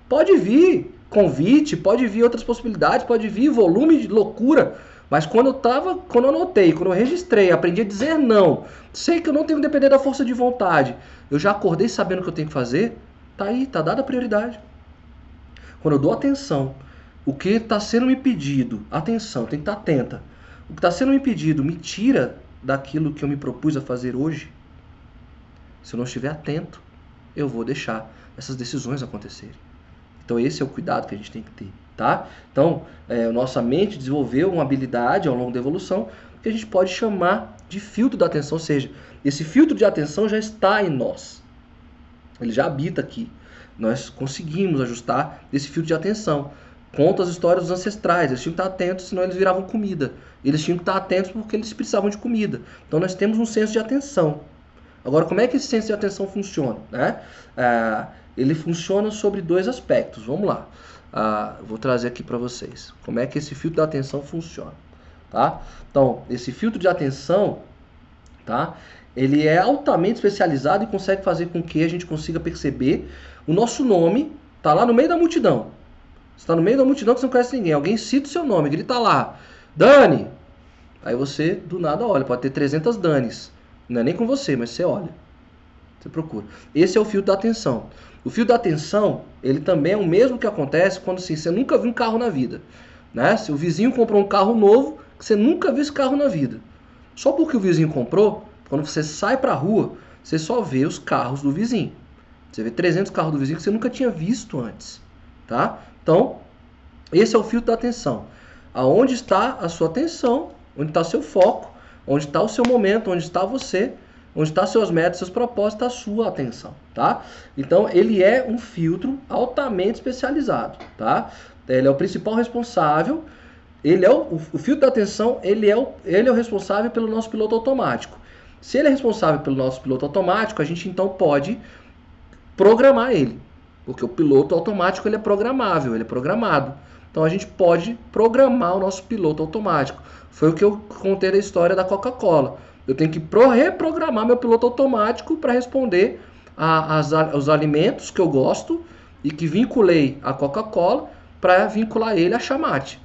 Pode vir convite, pode vir outras possibilidades, pode vir volume de loucura. Mas quando eu tava, quando eu anotei, quando eu registrei, aprendi a dizer não, sei que eu não tenho que depender da força de vontade. Eu já acordei sabendo o que eu tenho que fazer. Tá aí, tá dada a prioridade. Quando eu dou atenção, o que está sendo me pedido, atenção, tem que estar tá atenta. O que está sendo me pedido me tira daquilo que eu me propus a fazer hoje se eu não estiver atento, eu vou deixar essas decisões acontecerem. Então esse é o cuidado que a gente tem que ter, tá? Então, é, nossa mente desenvolveu uma habilidade ao longo da evolução que a gente pode chamar de filtro da atenção, ou seja, esse filtro de atenção já está em nós. Ele já habita aqui. Nós conseguimos ajustar esse filtro de atenção. Conta as histórias dos ancestrais, eles tinham que estar atentos, senão eles viravam comida. Eles tinham que estar atentos porque eles precisavam de comida. Então nós temos um senso de atenção. Agora, como é que esse senso de atenção funciona? Né? Ah, ele funciona sobre dois aspectos. Vamos lá. Ah, vou trazer aqui para vocês. Como é que esse filtro de atenção funciona? Tá? Então, esse filtro de atenção, tá? Ele é altamente especializado e consegue fazer com que a gente consiga perceber o nosso nome tá lá no meio da multidão. Está no meio da multidão que você não conhece ninguém. Alguém cita o seu nome, grita lá, Dani. Aí você do nada olha, pode ter 300 Danis. Não é nem com você, mas você olha. Você procura. Esse é o fio da atenção. O fio da atenção, ele também é o mesmo que acontece quando assim, você nunca viu um carro na vida. Né? Se o vizinho comprou um carro novo, você nunca viu esse carro na vida. Só porque o vizinho comprou, quando você sai para a rua, você só vê os carros do vizinho. Você vê 300 carros do vizinho que você nunca tinha visto antes. Tá? Então, esse é o filtro da atenção. Aonde está a sua atenção, onde está seu foco, onde está o seu momento, onde está você, onde está seus métodos, seus propósitos, a sua atenção, tá? Então ele é um filtro altamente especializado, tá? Ele é o principal responsável, ele é o, o filtro da atenção, ele é o, ele é o responsável pelo nosso piloto automático. Se ele é responsável pelo nosso piloto automático, a gente então pode programar ele, porque o piloto automático ele é programável, ele é programado. Então a gente pode programar o nosso piloto automático. Foi o que eu contei da história da Coca-Cola. Eu tenho que reprogramar meu piloto automático para responder a, as, aos alimentos que eu gosto e que vinculei a Coca-Cola para vincular ele a chamate,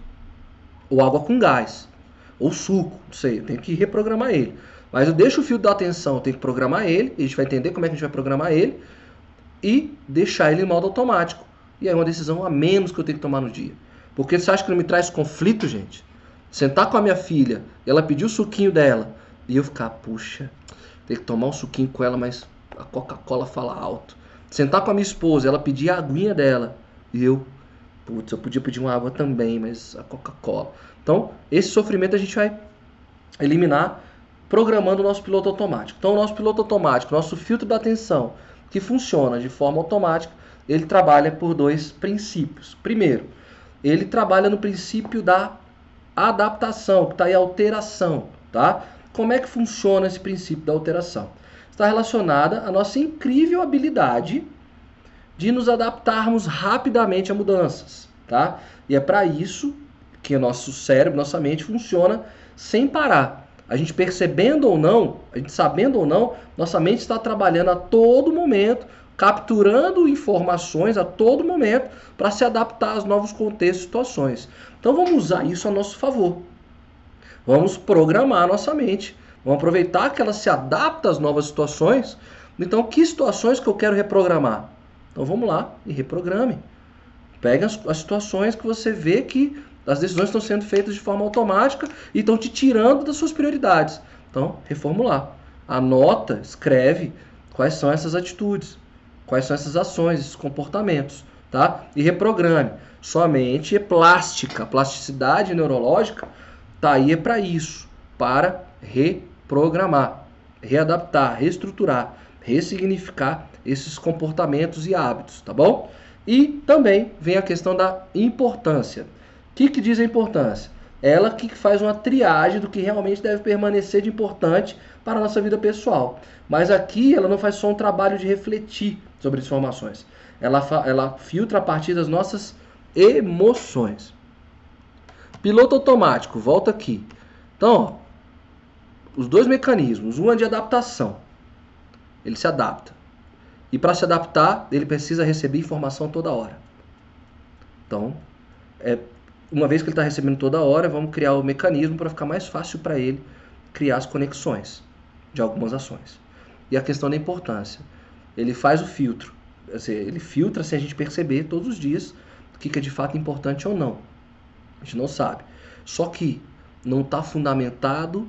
ou água com gás, ou suco, não sei, eu tenho que reprogramar ele. Mas eu deixo o fio da atenção, tenho que programar ele, a gente vai entender como é que a gente vai programar ele, e deixar ele em modo automático. E aí é uma decisão a menos que eu tenho que tomar no dia. Porque você acha que não me traz conflito, gente? Sentar com a minha filha, ela pedir o suquinho dela, E eu ficar, puxa, ter que tomar um suquinho com ela, mas a Coca-Cola fala alto. Sentar com a minha esposa, ela pedir a aguinha dela. E eu, putz, eu podia pedir uma água também, mas a Coca-Cola. Então, esse sofrimento a gente vai eliminar programando o nosso piloto automático. Então, o nosso piloto automático, nosso filtro da atenção, que funciona de forma automática, ele trabalha por dois princípios. Primeiro, ele trabalha no princípio da adaptação, que está aí alteração, tá? Como é que funciona esse princípio da alteração? Está relacionada à nossa incrível habilidade de nos adaptarmos rapidamente a mudanças, tá? E é para isso que o nosso cérebro, nossa mente funciona sem parar. A gente percebendo ou não, a gente sabendo ou não, nossa mente está trabalhando a todo momento, capturando informações a todo momento para se adaptar aos novos contextos e situações. Então vamos usar isso a nosso favor. Vamos programar a nossa mente. Vamos aproveitar que ela se adapta às novas situações. Então, que situações que eu quero reprogramar? Então vamos lá e reprograme. Pega as, as situações que você vê que as decisões estão sendo feitas de forma automática e estão te tirando das suas prioridades. Então, reformular. Anota, escreve quais são essas atitudes, quais são essas ações, esses comportamentos, tá? E reprograme. Sua mente é plástica, plasticidade neurológica tá aí é para isso, para reprogramar, readaptar, reestruturar, ressignificar esses comportamentos e hábitos, tá bom? E também vem a questão da importância que, que diz a importância? Ela que faz uma triagem do que realmente deve permanecer de importante para a nossa vida pessoal. Mas aqui ela não faz só um trabalho de refletir sobre as informações. Ela, ela filtra a partir das nossas emoções. Piloto automático, volta aqui. Então, ó, os dois mecanismos, um é de adaptação. Ele se adapta. E para se adaptar, ele precisa receber informação toda hora. Então, é uma vez que ele está recebendo toda hora, vamos criar o mecanismo para ficar mais fácil para ele criar as conexões de algumas ações. E a questão da importância. Ele faz o filtro. ele filtra sem a gente perceber todos os dias o que é de fato importante ou não. A gente não sabe. Só que não está fundamentado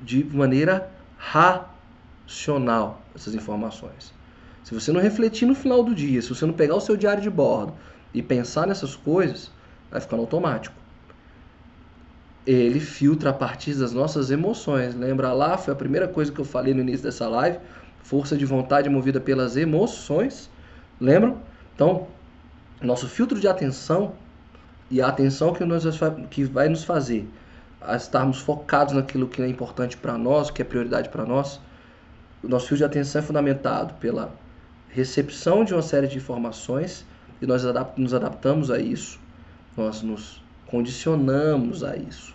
de maneira racional essas informações. Se você não refletir no final do dia, se você não pegar o seu diário de bordo e pensar nessas coisas, vai ficando automático. Ele filtra a partir das nossas emoções. Lembra lá? Foi a primeira coisa que eu falei no início dessa live. Força de vontade movida pelas emoções. Lembram? Então, nosso filtro de atenção e a atenção que, nós, que vai nos fazer a estarmos focados naquilo que é importante para nós, que é prioridade para nós. O nosso filtro de atenção é fundamentado pela recepção de uma série de informações e nós nos adaptamos a isso nós nos condicionamos a isso.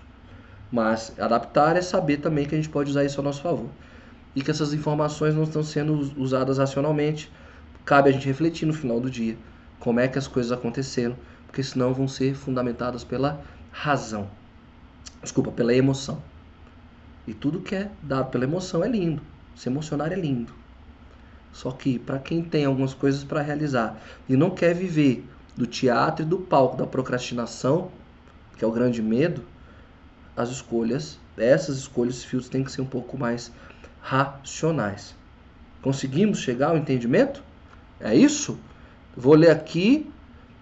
Mas adaptar é saber também que a gente pode usar isso a nosso favor. E que essas informações não estão sendo usadas racionalmente. Cabe a gente refletir no final do dia como é que as coisas aconteceram, porque senão vão ser fundamentadas pela razão. Desculpa, pela emoção. E tudo que é dado pela emoção é lindo. Se emocionar é lindo. Só que para quem tem algumas coisas para realizar e não quer viver do teatro e do palco da procrastinação, que é o grande medo, as escolhas, essas escolhas, filtros têm que ser um pouco mais racionais. Conseguimos chegar ao entendimento? É isso? Vou ler aqui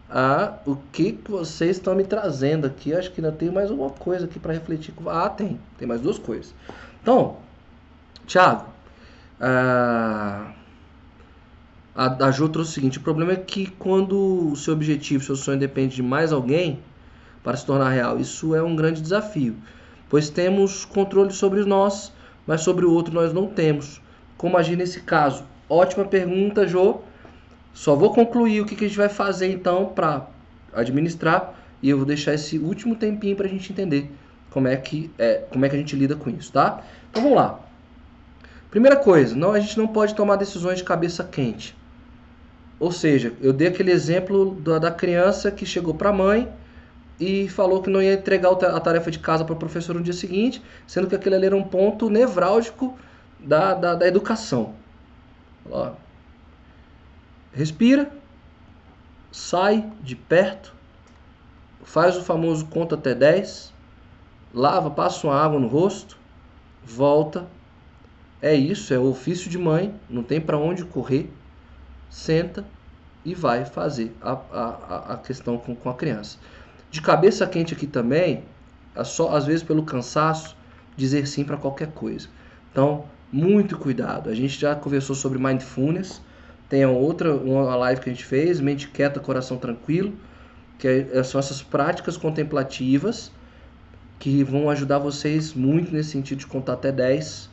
ah, o que, que vocês estão me trazendo aqui. Acho que ainda tem mais alguma coisa aqui para refletir. Ah, tem. Tem mais duas coisas. Então, Thiago, ah, a, a Jo trouxe o seguinte: o problema é que quando o seu objetivo, seu sonho depende de mais alguém para se tornar real, isso é um grande desafio, pois temos controle sobre nós, mas sobre o outro nós não temos. Como agir nesse caso? Ótima pergunta, Jo. Só vou concluir o que, que a gente vai fazer então para administrar e eu vou deixar esse último tempinho para a gente entender como é que é, como é que a gente lida com isso, tá? Então vamos lá. Primeira coisa, não a gente não pode tomar decisões de cabeça quente. Ou seja, eu dei aquele exemplo da, criança que chegou para a mãe e falou que não ia entregar a tarefa de casa para o professor no dia seguinte, sendo que aquele ali era um ponto nevrálgico da, da, da educação. Ó. Respira, sai de perto, faz o famoso conta até 10, lava, passa uma água no rosto, volta. É isso, é o ofício de mãe, não tem para onde correr. Senta e vai fazer a, a, a questão com, com a criança. De cabeça quente aqui também, é só às vezes pelo cansaço, dizer sim para qualquer coisa. Então, muito cuidado. A gente já conversou sobre mindfulness. Tem outra uma live que a gente fez, mente quieta, coração tranquilo, que é, são essas práticas contemplativas que vão ajudar vocês muito nesse sentido de contar até 10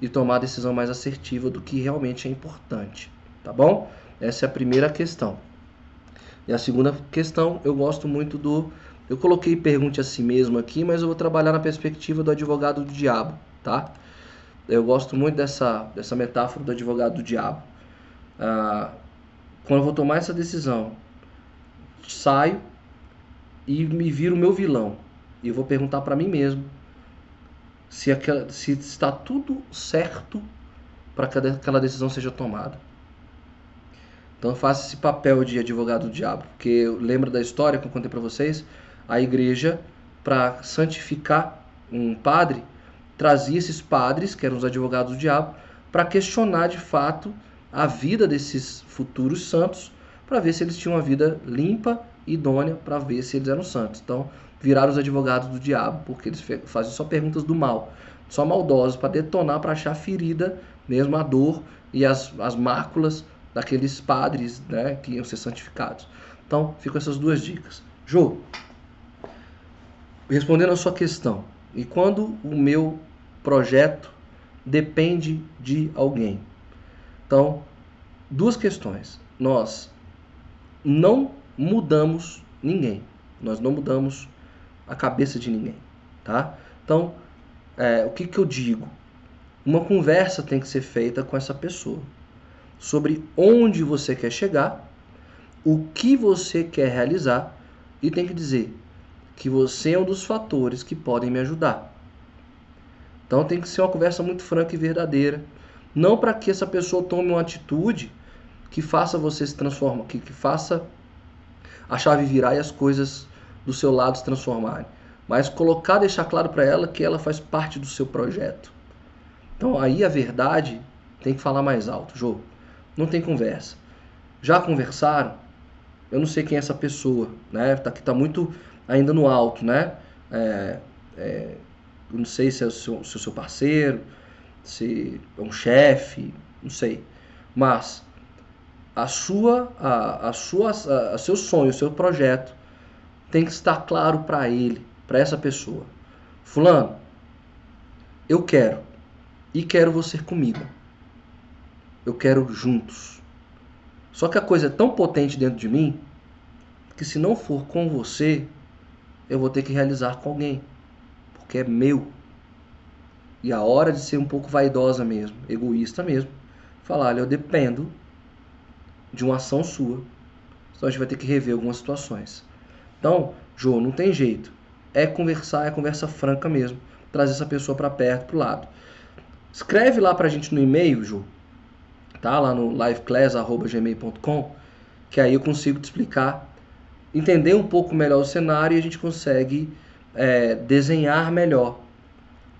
e tomar a decisão mais assertiva do que realmente é importante, tá bom? Essa é a primeira questão. E a segunda questão, eu gosto muito do. Eu coloquei pergunte a si mesmo aqui, mas eu vou trabalhar na perspectiva do advogado do diabo, tá? Eu gosto muito dessa, dessa metáfora do advogado do diabo. Ah, quando eu vou tomar essa decisão, saio e me viro meu vilão. E eu vou perguntar para mim mesmo se, aquela, se está tudo certo para que aquela decisão seja tomada. Então eu faço esse papel de advogado do diabo, porque lembra da história que eu contei para vocês? A igreja, para santificar um padre, trazia esses padres, que eram os advogados do diabo, para questionar de fato a vida desses futuros santos, para ver se eles tinham uma vida limpa, idônea, para ver se eles eram santos. Então, viraram os advogados do diabo, porque eles fazem só perguntas do mal, só maldosos, para detonar, para achar ferida, mesmo a dor e as, as máculas daqueles padres né, que iam ser santificados. Então, ficam essas duas dicas. Jô, respondendo a sua questão, e quando o meu projeto depende de alguém? Então, duas questões. Nós não mudamos ninguém. Nós não mudamos a cabeça de ninguém, tá? Então, é, o que, que eu digo? Uma conversa tem que ser feita com essa pessoa sobre onde você quer chegar, o que você quer realizar e tem que dizer que você é um dos fatores que podem me ajudar. Então tem que ser uma conversa muito franca e verdadeira, não para que essa pessoa tome uma atitude que faça você se transformar, que, que faça a chave virar e as coisas do seu lado se transformarem, mas colocar, deixar claro para ela que ela faz parte do seu projeto. Então aí a verdade tem que falar mais alto, jogo. Não tem conversa. Já conversaram? Eu não sei quem é essa pessoa, né? Tá, que tá muito ainda no alto, né? É, é, eu não sei se é o seu, se é o seu parceiro, se é um chefe, não sei. Mas a sua, a, a sua, a, a seu sonho, o seu projeto tem que estar claro para ele, para essa pessoa. Fulano, eu quero e quero você comigo. Eu quero juntos. Só que a coisa é tão potente dentro de mim que se não for com você, eu vou ter que realizar com alguém, porque é meu. E a hora de ser um pouco vaidosa mesmo, egoísta mesmo, falar, olha, eu dependo de uma ação sua. Então a gente vai ter que rever algumas situações. Então, Jô, não tem jeito. É conversar, é conversa franca mesmo. Trazer essa pessoa para perto, pro lado. Escreve lá pra gente no e-mail, Jô. Tá? Lá no liveclass.gmail.com que aí eu consigo te explicar, entender um pouco melhor o cenário e a gente consegue é, desenhar melhor.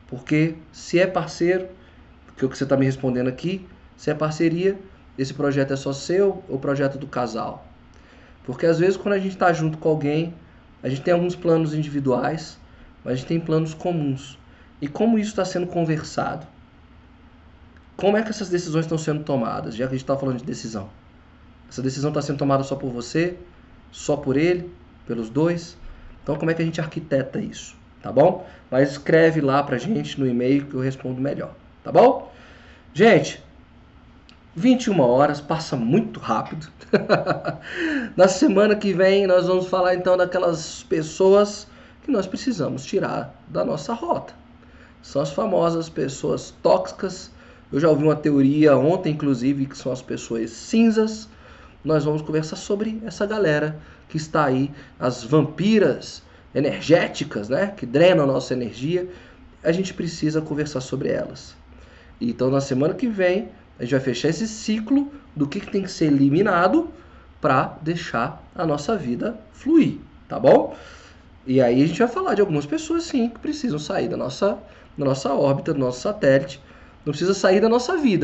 Porque se é parceiro, que é o que você está me respondendo aqui, se é parceria, esse projeto é só seu ou projeto do casal? Porque às vezes quando a gente está junto com alguém, a gente tem alguns planos individuais, mas a gente tem planos comuns. E como isso está sendo conversado? Como é que essas decisões estão sendo tomadas? Já que a gente está falando de decisão. Essa decisão está sendo tomada só por você, só por ele, pelos dois. Então como é que a gente arquiteta isso? Tá bom? Mas escreve lá pra gente no e-mail que eu respondo melhor. Tá bom? Gente, 21 horas, passa muito rápido. Na semana que vem nós vamos falar então daquelas pessoas que nós precisamos tirar da nossa rota. São as famosas pessoas tóxicas. Eu já ouvi uma teoria ontem, inclusive, que são as pessoas cinzas. Nós vamos conversar sobre essa galera que está aí, as vampiras energéticas, né, que drenam a nossa energia. A gente precisa conversar sobre elas. Então, na semana que vem, a gente vai fechar esse ciclo do que, que tem que ser eliminado para deixar a nossa vida fluir, tá bom? E aí a gente vai falar de algumas pessoas, sim, que precisam sair da nossa, da nossa órbita, do nosso satélite. Não precisa sair da nossa vida,